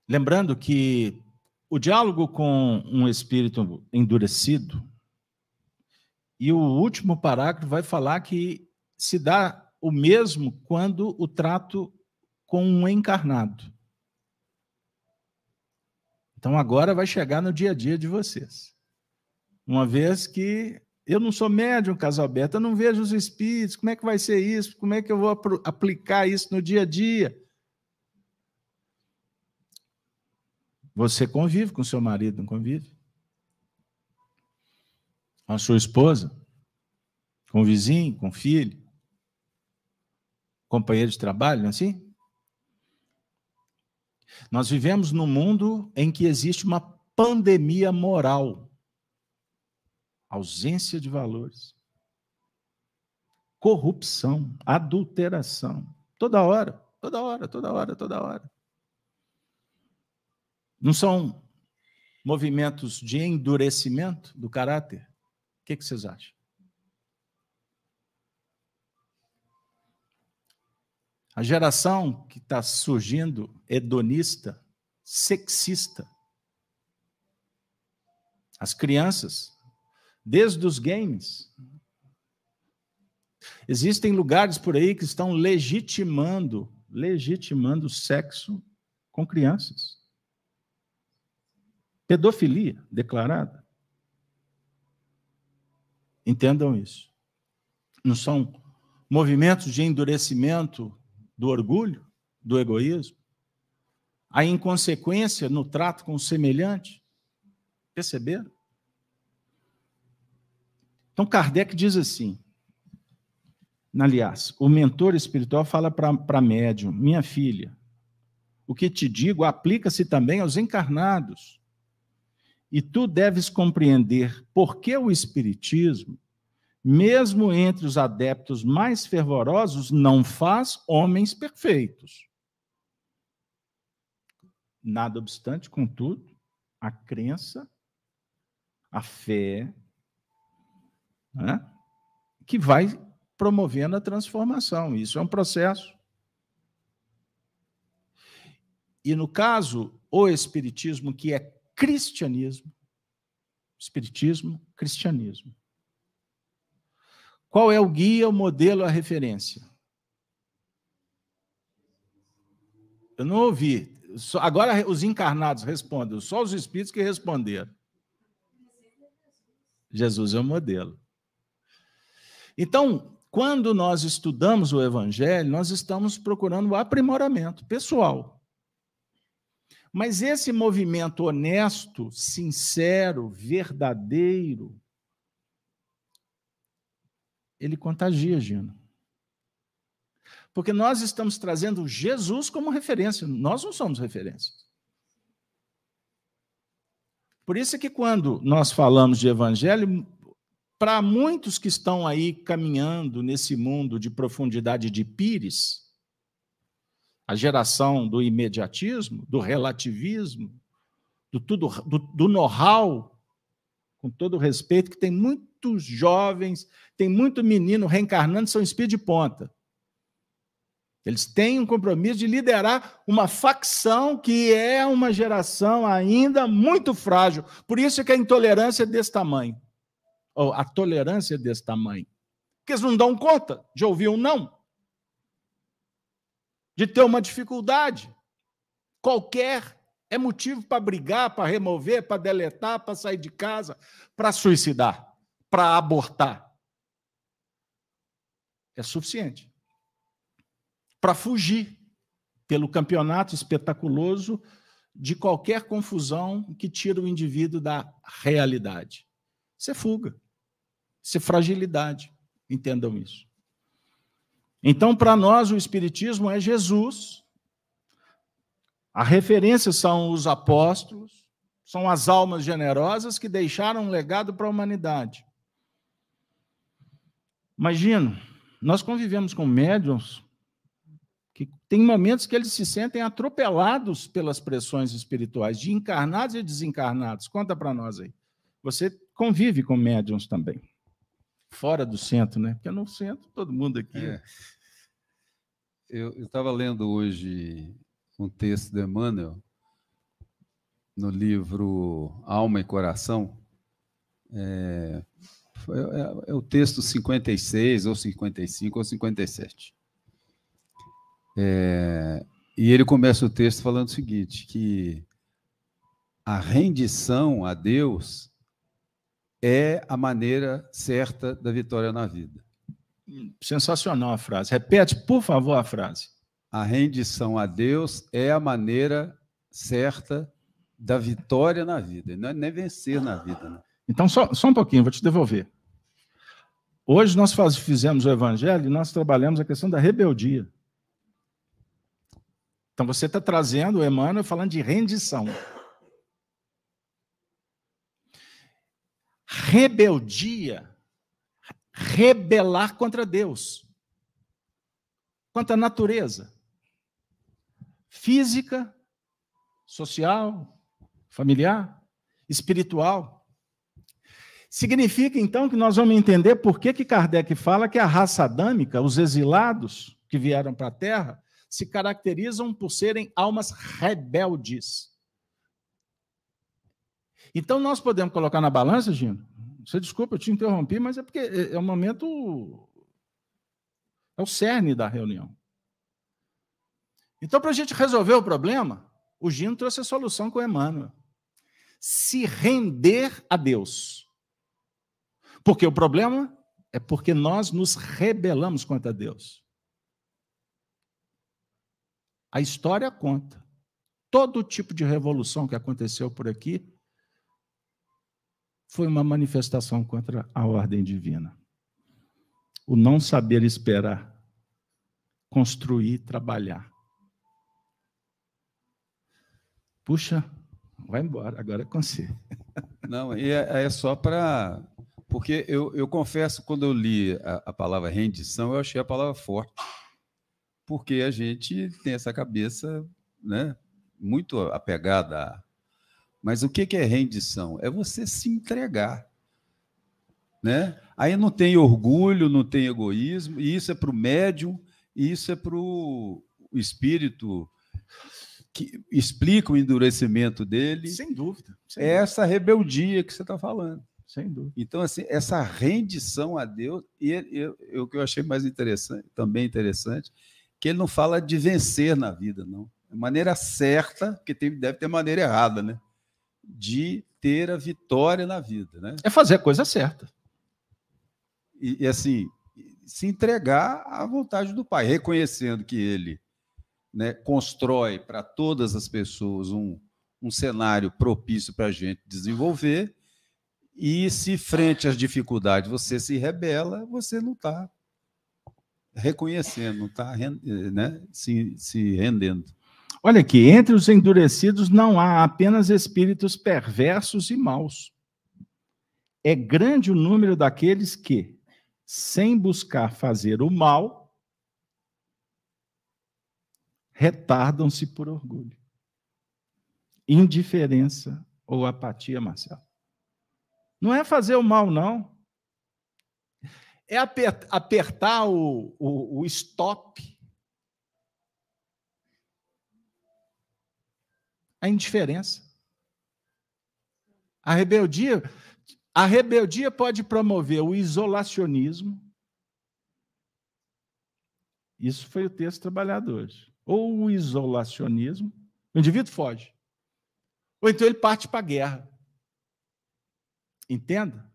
Lembrando que o diálogo com um espírito endurecido, e o último parágrafo vai falar que se dá o mesmo quando o trato com um encarnado. Então agora vai chegar no dia a dia de vocês. Uma vez que Eu não sou médium, Casalberto, eu não vejo os espíritos. Como é que vai ser isso? Como é que eu vou aplicar isso no dia a dia? Você convive com seu marido, não convive? Com a sua esposa? Com o vizinho, com o filho? Companheiro de trabalho, não é assim? Nós vivemos num mundo em que existe uma pandemia moral, ausência de valores, corrupção, adulteração, toda hora, toda hora, toda hora, toda hora. Não são movimentos de endurecimento do caráter? O que, que vocês acham? A geração que está surgindo hedonista, sexista. As crianças, desde os games. Existem lugares por aí que estão legitimando, legitimando o sexo com crianças. Pedofilia declarada. Entendam isso. Não são movimentos de endurecimento do orgulho, do egoísmo, a inconsequência no trato com o semelhante. Perceberam? Então, Kardec diz assim: aliás, o mentor espiritual fala para médium, minha filha, o que te digo aplica-se também aos encarnados. E tu deves compreender por que o Espiritismo mesmo entre os adeptos mais fervorosos, não faz homens perfeitos. Nada obstante, contudo, a crença, a fé, né, que vai promovendo a transformação. Isso é um processo. E no caso, o Espiritismo, que é cristianismo, Espiritismo, cristianismo. Qual é o guia, o modelo, a referência? Eu não ouvi. Agora os encarnados respondem, só os espíritos que responderam. Jesus é o modelo. Então, quando nós estudamos o Evangelho, nós estamos procurando o aprimoramento pessoal. Mas esse movimento honesto, sincero, verdadeiro, ele contagia, Gino. Porque nós estamos trazendo Jesus como referência, nós não somos referência. Por isso é que quando nós falamos de evangelho, para muitos que estão aí caminhando nesse mundo de profundidade de pires, a geração do imediatismo, do relativismo, do, tudo, do, do know-how, com todo respeito, que tem muitos jovens, tem muito menino reencarnando, são espíritos de ponta. Eles têm um compromisso de liderar uma facção que é uma geração ainda muito frágil. Por isso que a intolerância é desse tamanho. Ou a tolerância é desse tamanho. Porque eles não dão conta de ouvir um não. De ter uma dificuldade. Qualquer é motivo para brigar, para remover, para deletar, para sair de casa, para suicidar, para abortar. É suficiente. Para fugir pelo campeonato espetaculoso de qualquer confusão que tira o indivíduo da realidade. Isso é fuga. Isso é fragilidade. Entendam isso. Então, para nós, o Espiritismo é Jesus a referência são os apóstolos, são as almas generosas que deixaram um legado para a humanidade. Imagina, nós convivemos com médiums que tem momentos que eles se sentem atropelados pelas pressões espirituais, de encarnados e desencarnados. Conta para nós aí. Você convive com médiums também. Fora do centro, né? Porque no centro, todo mundo aqui. É. Eu estava lendo hoje um texto de Emmanuel, no livro Alma e Coração. É, é, é, o texto 56, ou 55, ou 57. É, e ele começa o texto falando o seguinte: que a rendição a Deus é a maneira certa da vitória na vida. Sensacional a frase. Repete, por favor, a frase. A rendição a Deus é a maneira certa da vitória na vida, não é nem vencer na vida. Né? Então, só, só um pouquinho, vou te devolver. Hoje nós faz, fizemos o evangelho e nós trabalhamos a questão da rebeldia. Então você está trazendo o Emmanuel falando de rendição. Rebeldia, rebelar contra Deus, contra a natureza, física, social, familiar, espiritual. Significa, então, que nós vamos entender por que, que Kardec fala que a raça adâmica, os exilados que vieram para a Terra, se caracterizam por serem almas rebeldes. Então, nós podemos colocar na balança, Gino? Você desculpa, eu te interrompi, mas é porque é, é o momento. É o cerne da reunião. Então, para a gente resolver o problema, o Gino trouxe a solução com Emmanuel. Se render a Deus. Porque o problema é porque nós nos rebelamos contra Deus. A história conta. Todo tipo de revolução que aconteceu por aqui foi uma manifestação contra a ordem divina. O não saber esperar, construir, trabalhar. Puxa, vai embora, agora é com você. Não, é, é só para. Porque eu, eu confesso, quando eu li a, a palavra rendição, eu achei a palavra forte porque a gente tem essa cabeça né, muito apegada. Mas o que é rendição? É você se entregar. Né? Aí não tem orgulho, não tem egoísmo, e isso é para o médium, e isso é para o espírito que explica o endurecimento dele. Sem dúvida. Sem é dúvida. essa rebeldia que você está falando. Sem dúvida. Então, assim, essa rendição a Deus, e o que eu achei mais interessante, também interessante, que ele não fala de vencer na vida, não. É maneira certa, porque tem, deve ter maneira errada, né? De ter a vitória na vida, né? É fazer a coisa certa. E, e assim, se entregar à vontade do Pai, reconhecendo que ele né, constrói para todas as pessoas um, um cenário propício para a gente desenvolver, e se frente às dificuldades você se rebela, você não está reconhecendo, não está né, se, se rendendo. Olha aqui, entre os endurecidos não há apenas espíritos perversos e maus. É grande o número daqueles que, sem buscar fazer o mal, retardam-se por orgulho, indiferença ou apatia, Marcelo. Não é fazer o mal, não é apertar o, o, o stop. A indiferença. A rebeldia, a rebeldia pode promover o isolacionismo. Isso foi o texto trabalhado hoje. Ou o isolacionismo, o indivíduo foge. Ou então ele parte para a guerra. Entenda?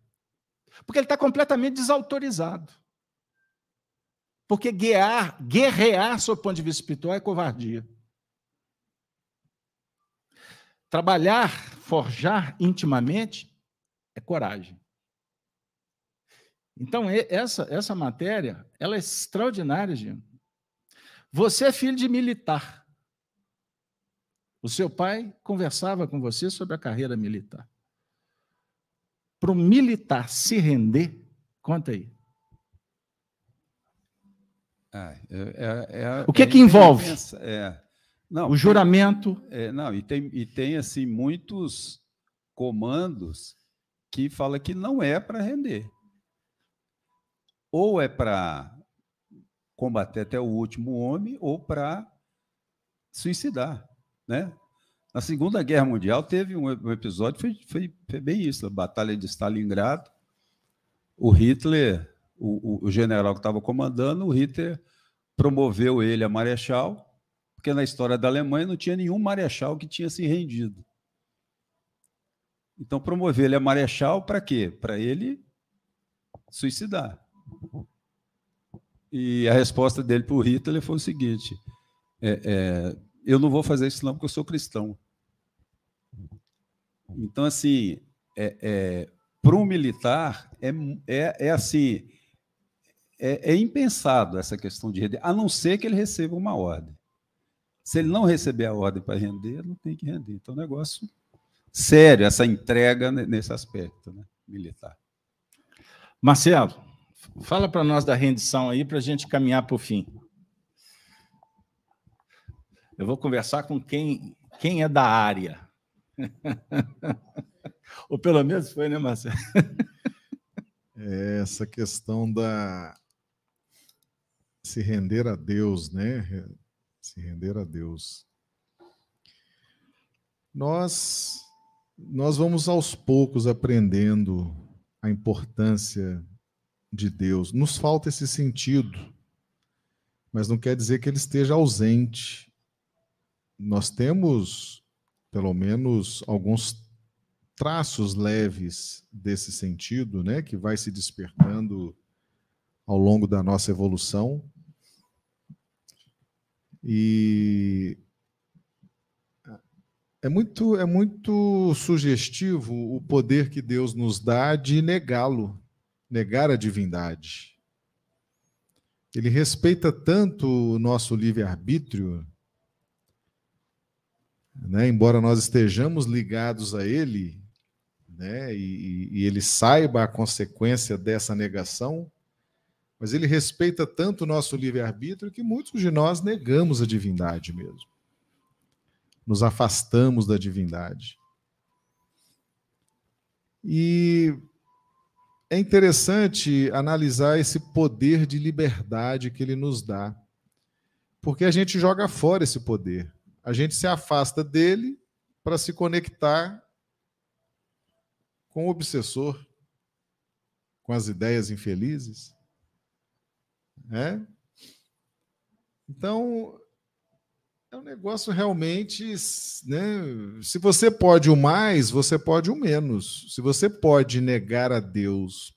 Porque ele está completamente desautorizado. Porque guerrear, guerrear, sob o ponto de vista espiritual, é covardia. Trabalhar, forjar intimamente é coragem. Então, essa, essa matéria, ela é extraordinária, Gino. Você é filho de militar. O seu pai conversava com você sobre a carreira militar para o militar se render? Conta aí. Ah, é, é, é, o que é que envolve? Não, o juramento. Tem, não, e tem, e tem assim muitos comandos que fala que não é para render. Ou é para combater até o último homem, ou para suicidar, né? Na Segunda Guerra Mundial teve um episódio, foi, foi, foi bem isso, a Batalha de Stalingrado. O Hitler, o, o, o general que estava comandando, o Hitler promoveu ele a marechal, porque na história da Alemanha não tinha nenhum marechal que tinha se rendido. Então, promover ele a marechal para quê? Para ele suicidar. E a resposta dele para o Hitler foi o seguinte: é, é, eu não vou fazer isso não porque eu sou cristão. Então, assim, é, é para um militar, é, é, é assim, é, impensado essa questão de a não ser que ele receba uma ordem. Se ele não receber a ordem para render, não tem que render. Então, é um negócio sério, essa entrega nesse aspecto né, militar. Marcelo, fala para nós da rendição aí para a gente caminhar para o fim. Eu vou conversar com quem, quem é da área. Ou pelo menos foi, né, Marcelo? Essa questão da se render a Deus, né? Se render a Deus. Nós nós vamos aos poucos aprendendo a importância de Deus. Nos falta esse sentido, mas não quer dizer que ele esteja ausente. Nós temos, pelo menos, alguns traços leves desse sentido, né, que vai se despertando ao longo da nossa evolução. E é muito, é muito sugestivo o poder que Deus nos dá de negá-lo, negar a divindade. Ele respeita tanto o nosso livre-arbítrio, né? embora nós estejamos ligados a ele, né? E, e, ele saiba a consequência dessa negação, mas ele respeita tanto o nosso livre-arbítrio que muitos de nós negamos a divindade mesmo. Nos afastamos da divindade. E é interessante analisar esse poder de liberdade que ele nos dá, porque a gente joga fora esse poder. A gente se afasta dele para se conectar com o obsessor, com as ideias infelizes. É? Então, é um negócio realmente. Né? Se você pode o mais, você pode o menos. Se você pode negar a Deus,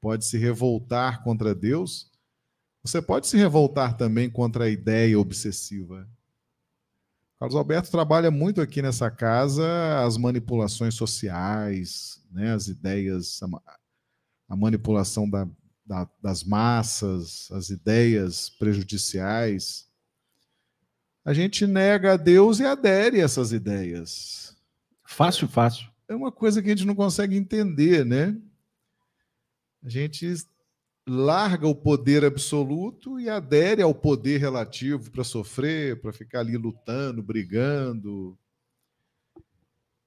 pode se revoltar contra Deus, você pode se revoltar também contra a ideia obsessiva. Carlos Alberto trabalha muito aqui nessa casa as manipulações sociais, né, as ideias, a manipulação da, da, das massas, as ideias prejudiciais. A gente nega a Deus e adere a essas ideias. Fácil, fácil. É uma coisa que a gente não consegue entender, né? A gente larga o poder absoluto e adere ao poder relativo para sofrer, para ficar ali lutando, brigando.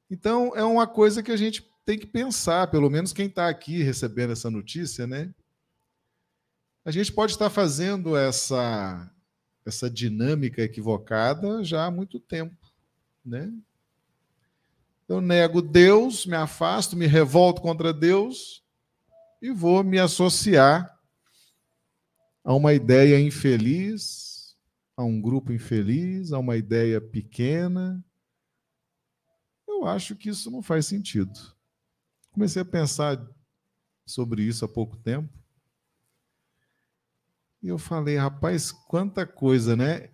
Então, é uma coisa que a gente tem que pensar, pelo menos quem está aqui recebendo essa notícia, né? A gente pode estar fazendo essa, essa dinâmica equivocada já há muito tempo, né? Eu nego Deus, me afasto, me revolto contra Deus, e vou me associar a uma ideia infeliz, a um grupo infeliz, a uma ideia pequena. Eu acho que isso não faz sentido. Comecei a pensar sobre isso há pouco tempo. E eu falei, rapaz, quanta coisa, né?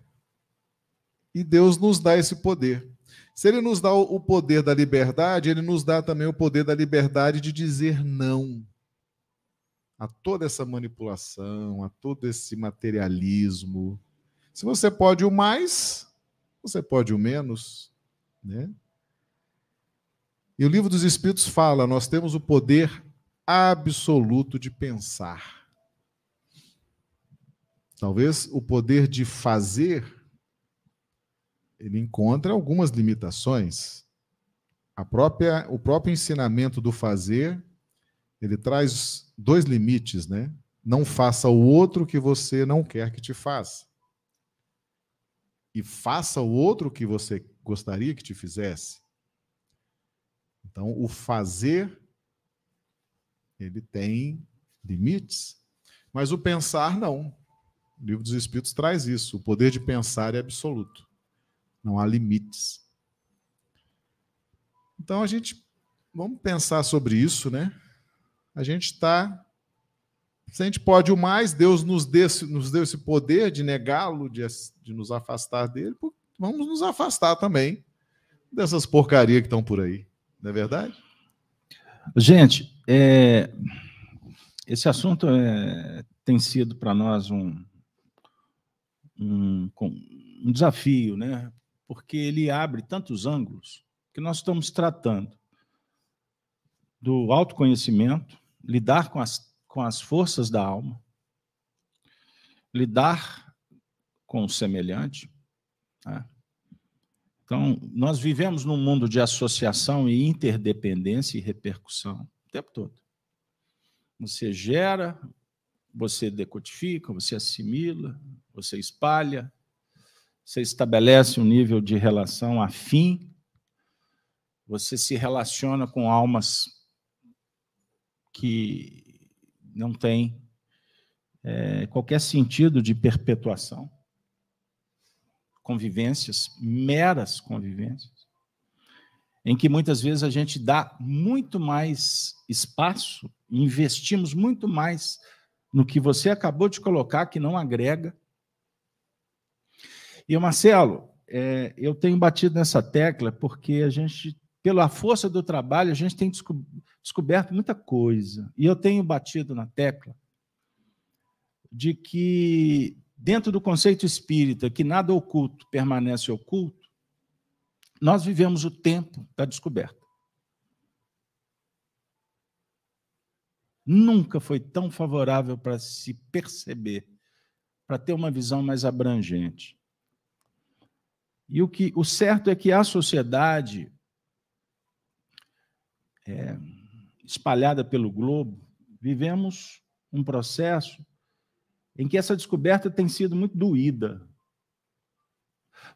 E Deus nos dá esse poder. Se Ele nos dá o poder da liberdade, Ele nos dá também o poder da liberdade de dizer não a toda essa manipulação, a todo esse materialismo. Se você pode o mais, você pode o menos, né? E o livro dos Espíritos fala: nós temos o poder absoluto de pensar. Talvez o poder de fazer ele encontra algumas limitações. A própria, o próprio ensinamento do fazer ele traz dois limites, né? Não faça o outro que você não quer que te faça. E faça o outro que você gostaria que te fizesse. Então, o fazer ele tem limites, mas o pensar não. O livro dos Espíritos traz isso. O poder de pensar é absoluto. Não há limites. Então a gente vamos pensar sobre isso, né? A gente está. Se a gente pode o mais, Deus nos, deu, nos deu esse poder de negá-lo, de, de nos afastar dele, vamos nos afastar também dessas porcarias que estão por aí. Não é verdade? Gente, é, esse assunto é, tem sido para nós um, um, um desafio, né? porque ele abre tantos ângulos que nós estamos tratando do autoconhecimento, lidar com as, com as forças da alma, lidar com o semelhante. Né? Então, nós vivemos num mundo de associação e interdependência e repercussão o tempo todo. Você gera, você decodifica, você assimila, você espalha, você estabelece um nível de relação afim, você se relaciona com almas que não têm é, qualquer sentido de perpetuação. Convivências, meras convivências, em que muitas vezes a gente dá muito mais espaço, investimos muito mais no que você acabou de colocar, que não agrega. E, Marcelo, é, eu tenho batido nessa tecla porque a gente, pela força do trabalho, a gente tem descoberto muita coisa. E eu tenho batido na tecla de que dentro do conceito espírita, que nada oculto permanece oculto, nós vivemos o tempo da descoberta. Nunca foi tão favorável para se perceber, para ter uma visão mais abrangente. E o que o certo é que a sociedade é, espalhada pelo globo, vivemos um processo em que essa descoberta tem sido muito doída.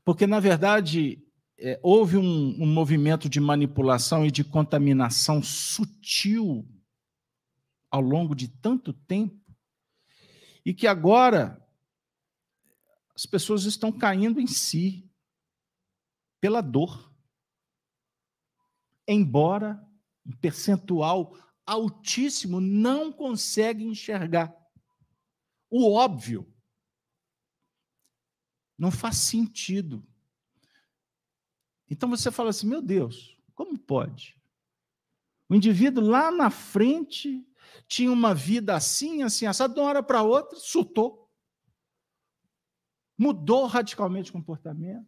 Porque, na verdade, é, houve um, um movimento de manipulação e de contaminação sutil ao longo de tanto tempo, e que agora as pessoas estão caindo em si pela dor. Embora um percentual altíssimo não consegue enxergar o óbvio. Não faz sentido. Então você fala assim: meu Deus, como pode? O indivíduo lá na frente tinha uma vida assim, assim, assado, de uma hora para outra, surtou. Mudou radicalmente o comportamento.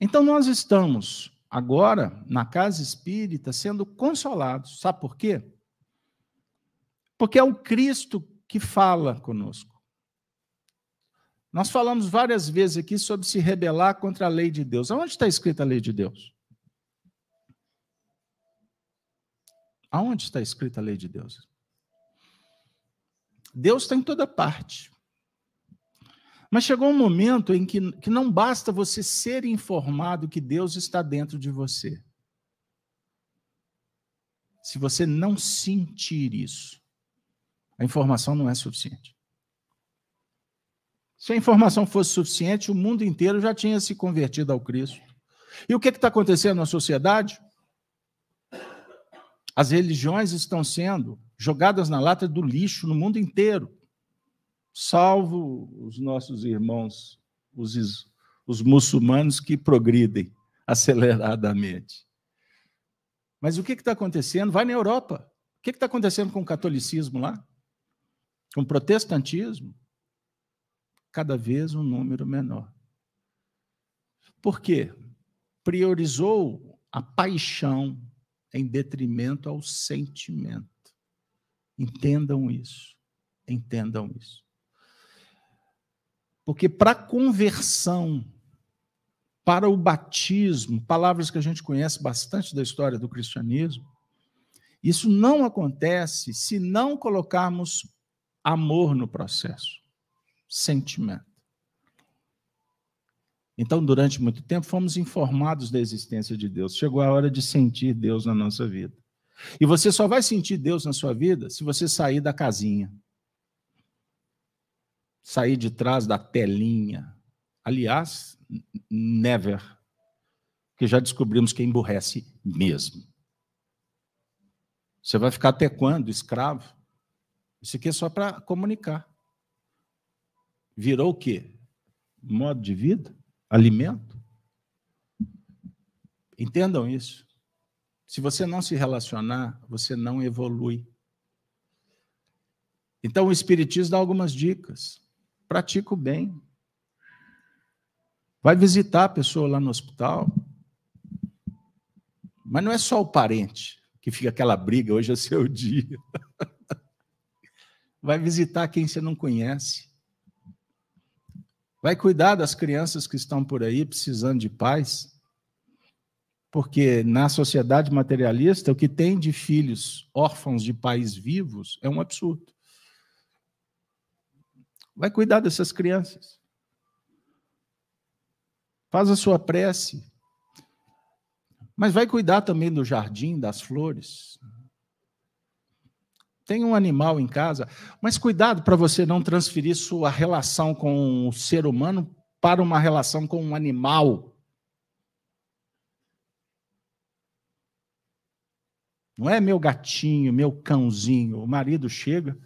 Então nós estamos agora na casa espírita sendo consolados. Sabe por quê? Porque é o Cristo que fala conosco. Nós falamos várias vezes aqui sobre se rebelar contra a lei de Deus. Aonde está escrita a lei de Deus? Aonde está escrita a lei de Deus? Deus está em toda parte. Mas chegou um momento em que, que não basta você ser informado que Deus está dentro de você. Se você não sentir isso, a informação não é suficiente. Se a informação fosse suficiente, o mundo inteiro já tinha se convertido ao Cristo. E o que está acontecendo na sociedade? As religiões estão sendo jogadas na lata do lixo no mundo inteiro, salvo os nossos irmãos, os, os muçulmanos que progridem aceleradamente. Mas o que está acontecendo? Vai na Europa. O que está acontecendo com o catolicismo lá? Com o protestantismo, cada vez um número menor. Por quê? Priorizou a paixão em detrimento ao sentimento. Entendam isso. Entendam isso. Porque para conversão, para o batismo, palavras que a gente conhece bastante da história do cristianismo, isso não acontece se não colocarmos amor no processo, sentimento. Então, durante muito tempo, fomos informados da existência de Deus. Chegou a hora de sentir Deus na nossa vida. E você só vai sentir Deus na sua vida se você sair da casinha. Sair de trás da telinha. Aliás, never. que já descobrimos que emburrece mesmo. Você vai ficar até quando, escravo? Isso aqui é só para comunicar. Virou o quê? Modo de vida? Alimento? Entendam isso. Se você não se relacionar, você não evolui. Então, o Espiritismo dá algumas dicas. Pratica o bem. Vai visitar a pessoa lá no hospital. Mas não é só o parente que fica aquela briga, hoje é seu dia. Vai visitar quem você não conhece. Vai cuidar das crianças que estão por aí precisando de paz. Porque na sociedade materialista, o que tem de filhos órfãos de pais vivos é um absurdo. Vai cuidar dessas crianças. Faz a sua prece. Mas vai cuidar também do jardim, das flores. Tem um animal em casa, mas cuidado para você não transferir sua relação com o ser humano para uma relação com um animal. Não é meu gatinho, meu cãozinho. O marido chega,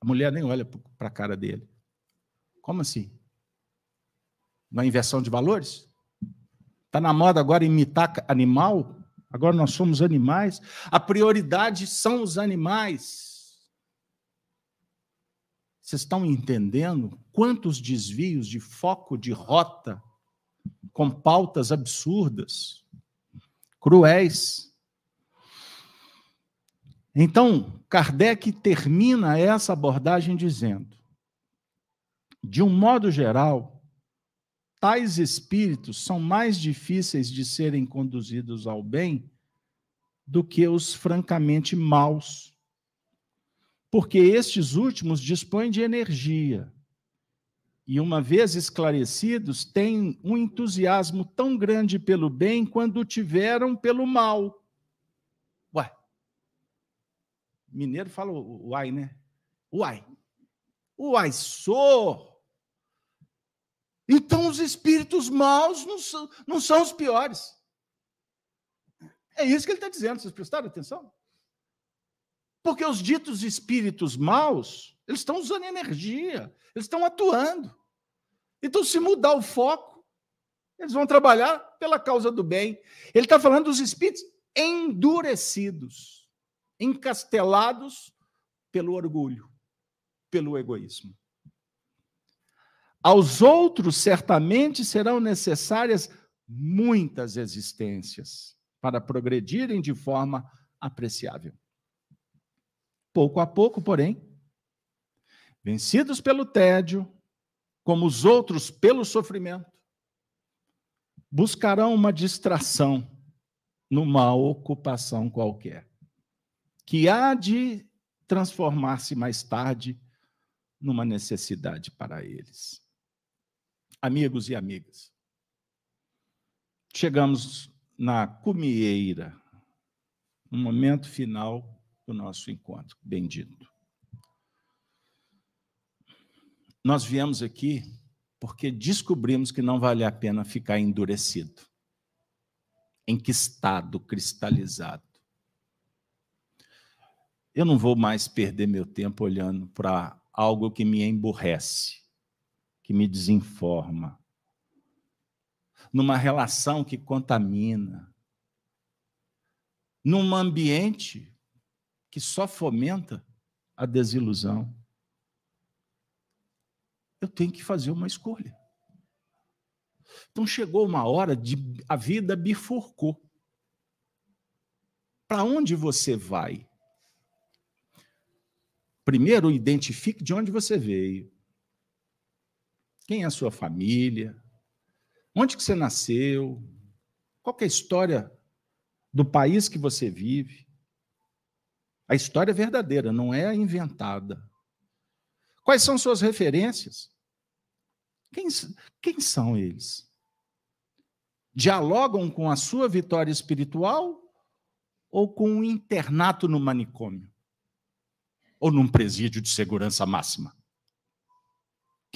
a mulher nem olha para a cara dele. Como assim? Uma inversão de valores? Está na moda agora imitar animal? Agora nós somos animais. A prioridade são os animais. Vocês estão entendendo quantos desvios de foco, de rota, com pautas absurdas, cruéis? Então, Kardec termina essa abordagem dizendo: de um modo geral, tais espíritos são mais difíceis de serem conduzidos ao bem do que os francamente maus. Porque estes últimos dispõem de energia e, uma vez esclarecidos, têm um entusiasmo tão grande pelo bem quanto tiveram pelo mal. Uai. Mineiro fala uai, né? Uai. Uai, sou. Então os espíritos maus não são, não são os piores. É isso que ele está dizendo, vocês prestaram atenção? Porque os ditos espíritos maus, eles estão usando energia, eles estão atuando. Então, se mudar o foco, eles vão trabalhar pela causa do bem. Ele está falando dos espíritos endurecidos, encastelados pelo orgulho, pelo egoísmo. Aos outros, certamente, serão necessárias muitas existências para progredirem de forma apreciável. Pouco a pouco, porém, vencidos pelo tédio, como os outros pelo sofrimento, buscarão uma distração numa ocupação qualquer, que há de transformar-se mais tarde numa necessidade para eles amigos e amigas. Chegamos na cumieira, no momento final do nosso encontro bendito. Nós viemos aqui porque descobrimos que não vale a pena ficar endurecido, enquistado, cristalizado. Eu não vou mais perder meu tempo olhando para algo que me emburrece que me desinforma, numa relação que contamina, num ambiente que só fomenta a desilusão. Eu tenho que fazer uma escolha. Então chegou uma hora de a vida bifurcou. Para onde você vai? Primeiro, identifique de onde você veio. Quem é a sua família? Onde que você nasceu? Qual é a história do país que você vive? A história é verdadeira, não é inventada. Quais são suas referências? Quem, quem são eles? Dialogam com a sua vitória espiritual ou com um internato no manicômio? Ou num presídio de segurança máxima?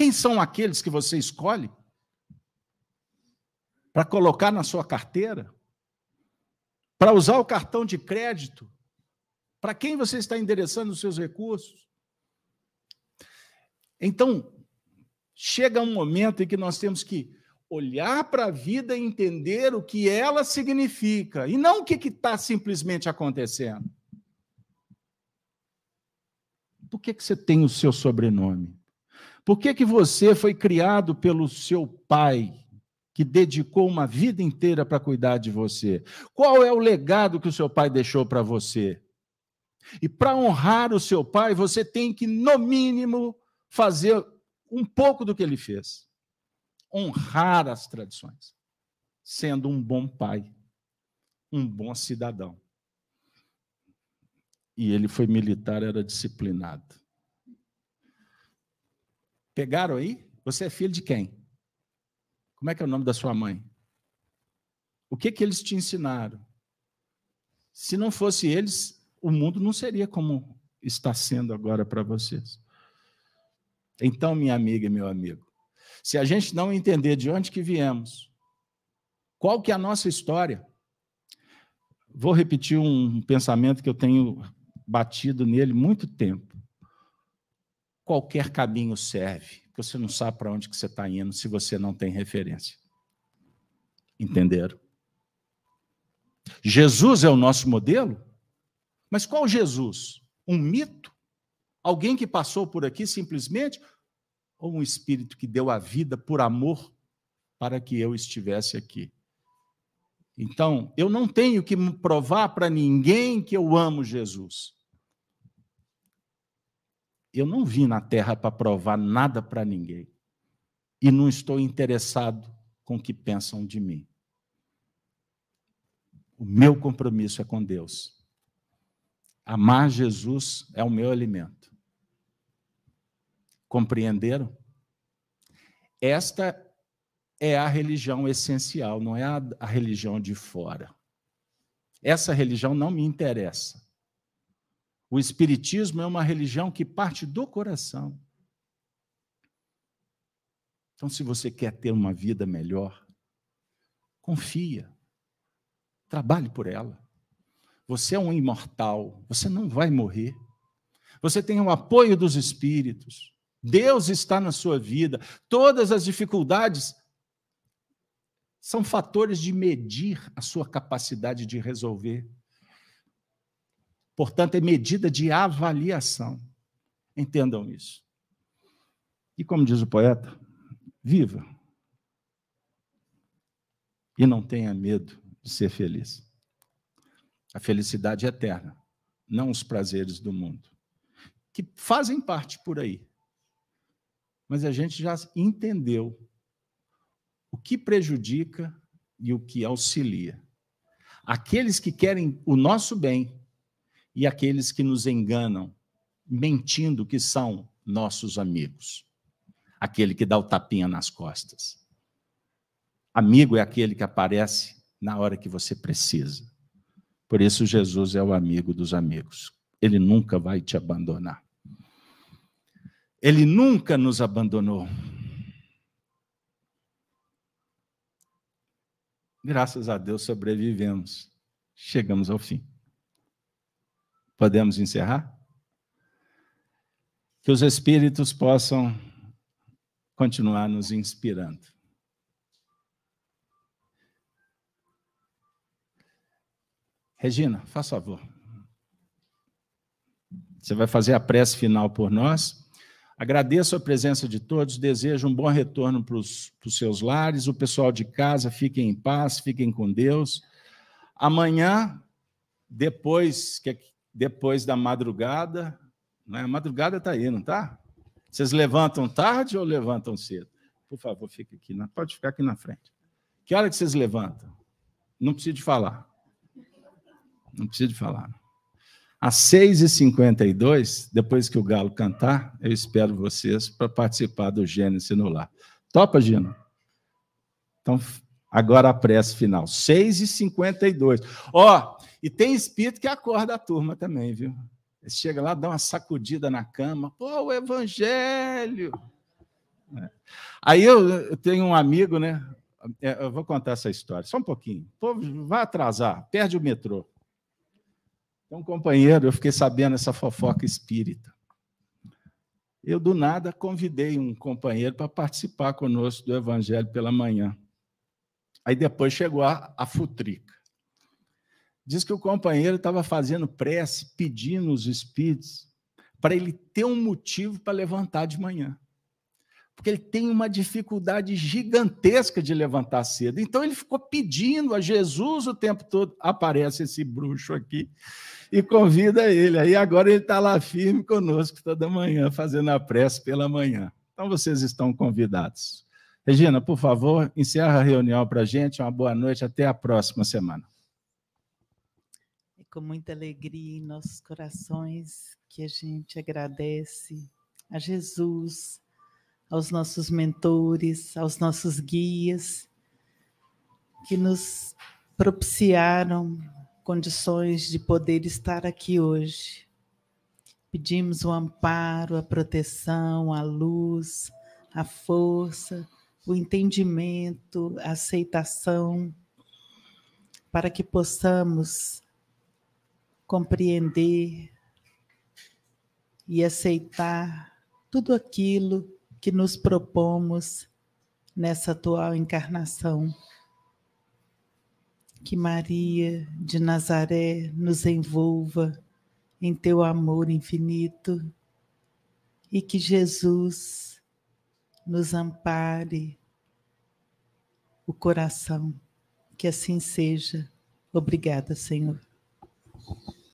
Quem são aqueles que você escolhe? para colocar na sua carteira, para usar o cartão de crédito, para quem você está endereçando os seus recursos. Então, chega um momento em que nós temos que olhar para a vida e entender o que ela significa, e não o que está simplesmente acontecendo. Por que, que você tem o seu sobrenome? Por que, que você foi criado pelo seu pai, que dedicou uma vida inteira para cuidar de você? Qual é o legado que o seu pai deixou para você? E para honrar o seu pai, você tem que, no mínimo, fazer um pouco do que ele fez. Honrar as tradições, sendo um bom pai, um bom cidadão. E ele foi militar, era disciplinado. Pegaram aí? Você é filho de quem? Como é que é o nome da sua mãe? O que que eles te ensinaram? Se não fosse eles, o mundo não seria como está sendo agora para vocês. Então, minha amiga e meu amigo, se a gente não entender de onde que viemos, qual que é a nossa história, vou repetir um pensamento que eu tenho batido nele muito tempo. Qualquer caminho serve, porque você não sabe para onde que você está indo se você não tem referência. Entenderam? Jesus é o nosso modelo? Mas qual Jesus? Um mito? Alguém que passou por aqui simplesmente? Ou um espírito que deu a vida por amor para que eu estivesse aqui? Então, eu não tenho que provar para ninguém que eu amo Jesus. Eu não vim na terra para provar nada para ninguém. E não estou interessado com o que pensam de mim. O meu compromisso é com Deus. Amar Jesus é o meu alimento. Compreenderam? Esta é a religião essencial, não é a, a religião de fora. Essa religião não me interessa. O Espiritismo é uma religião que parte do coração. Então, se você quer ter uma vida melhor, confia, trabalhe por ela. Você é um imortal, você não vai morrer. Você tem o apoio dos Espíritos. Deus está na sua vida. Todas as dificuldades são fatores de medir a sua capacidade de resolver. Portanto, é medida de avaliação. Entendam isso. E como diz o poeta, viva. E não tenha medo de ser feliz. A felicidade é eterna, não os prazeres do mundo, que fazem parte por aí. Mas a gente já entendeu o que prejudica e o que auxilia. Aqueles que querem o nosso bem e aqueles que nos enganam, mentindo que são nossos amigos. Aquele que dá o tapinha nas costas. Amigo é aquele que aparece na hora que você precisa. Por isso, Jesus é o amigo dos amigos. Ele nunca vai te abandonar. Ele nunca nos abandonou. Graças a Deus sobrevivemos. Chegamos ao fim. Podemos encerrar? Que os Espíritos possam continuar nos inspirando. Regina, faz favor. Você vai fazer a prece final por nós. Agradeço a presença de todos, desejo um bom retorno para os seus lares. O pessoal de casa, fiquem em paz, fiquem com Deus. Amanhã, depois que depois da madrugada. Né? Madrugada está aí, não está? Vocês levantam tarde ou levantam cedo? Por favor, fique aqui. Pode ficar aqui na frente. Que hora que vocês levantam? Não precisa de falar. Não precisa de falar. Às 6h52, depois que o galo cantar, eu espero vocês para participar do Gênesis no lar. Topa, Gino? Então, agora a prece final. 6h52. Ó, e tem espírito que acorda a turma também, viu? Ele chega lá, dá uma sacudida na cama, pô, o evangelho. É. Aí eu, tenho um amigo, né? é, eu vou contar essa história, só um pouquinho. Povo vai atrasar, perde o metrô. Tem um companheiro, eu fiquei sabendo essa fofoca espírita. Eu, do nada, convidei um companheiro para participar conosco do Evangelho pela manhã. Aí depois chegou a, a futrica. Diz que o companheiro estava fazendo prece, pedindo os espíritos, para ele ter um motivo para levantar de manhã. Porque ele tem uma dificuldade gigantesca de levantar cedo. Então ele ficou pedindo a Jesus o tempo todo. Aparece esse bruxo aqui e convida ele. Aí agora ele está lá firme conosco toda manhã, fazendo a prece pela manhã. Então vocês estão convidados. Regina, por favor, encerra a reunião para a gente. Uma boa noite. Até a próxima semana. Com muita alegria em nossos corações que a gente agradece a Jesus, aos nossos mentores, aos nossos guias, que nos propiciaram condições de poder estar aqui hoje. Pedimos o amparo, a proteção, a luz, a força o entendimento, a aceitação, para que possamos compreender e aceitar tudo aquilo que nos propomos nessa atual encarnação. Que Maria de Nazaré nos envolva em teu amor infinito e que Jesus nos ampare o coração. Que assim seja. Obrigada, Senhor.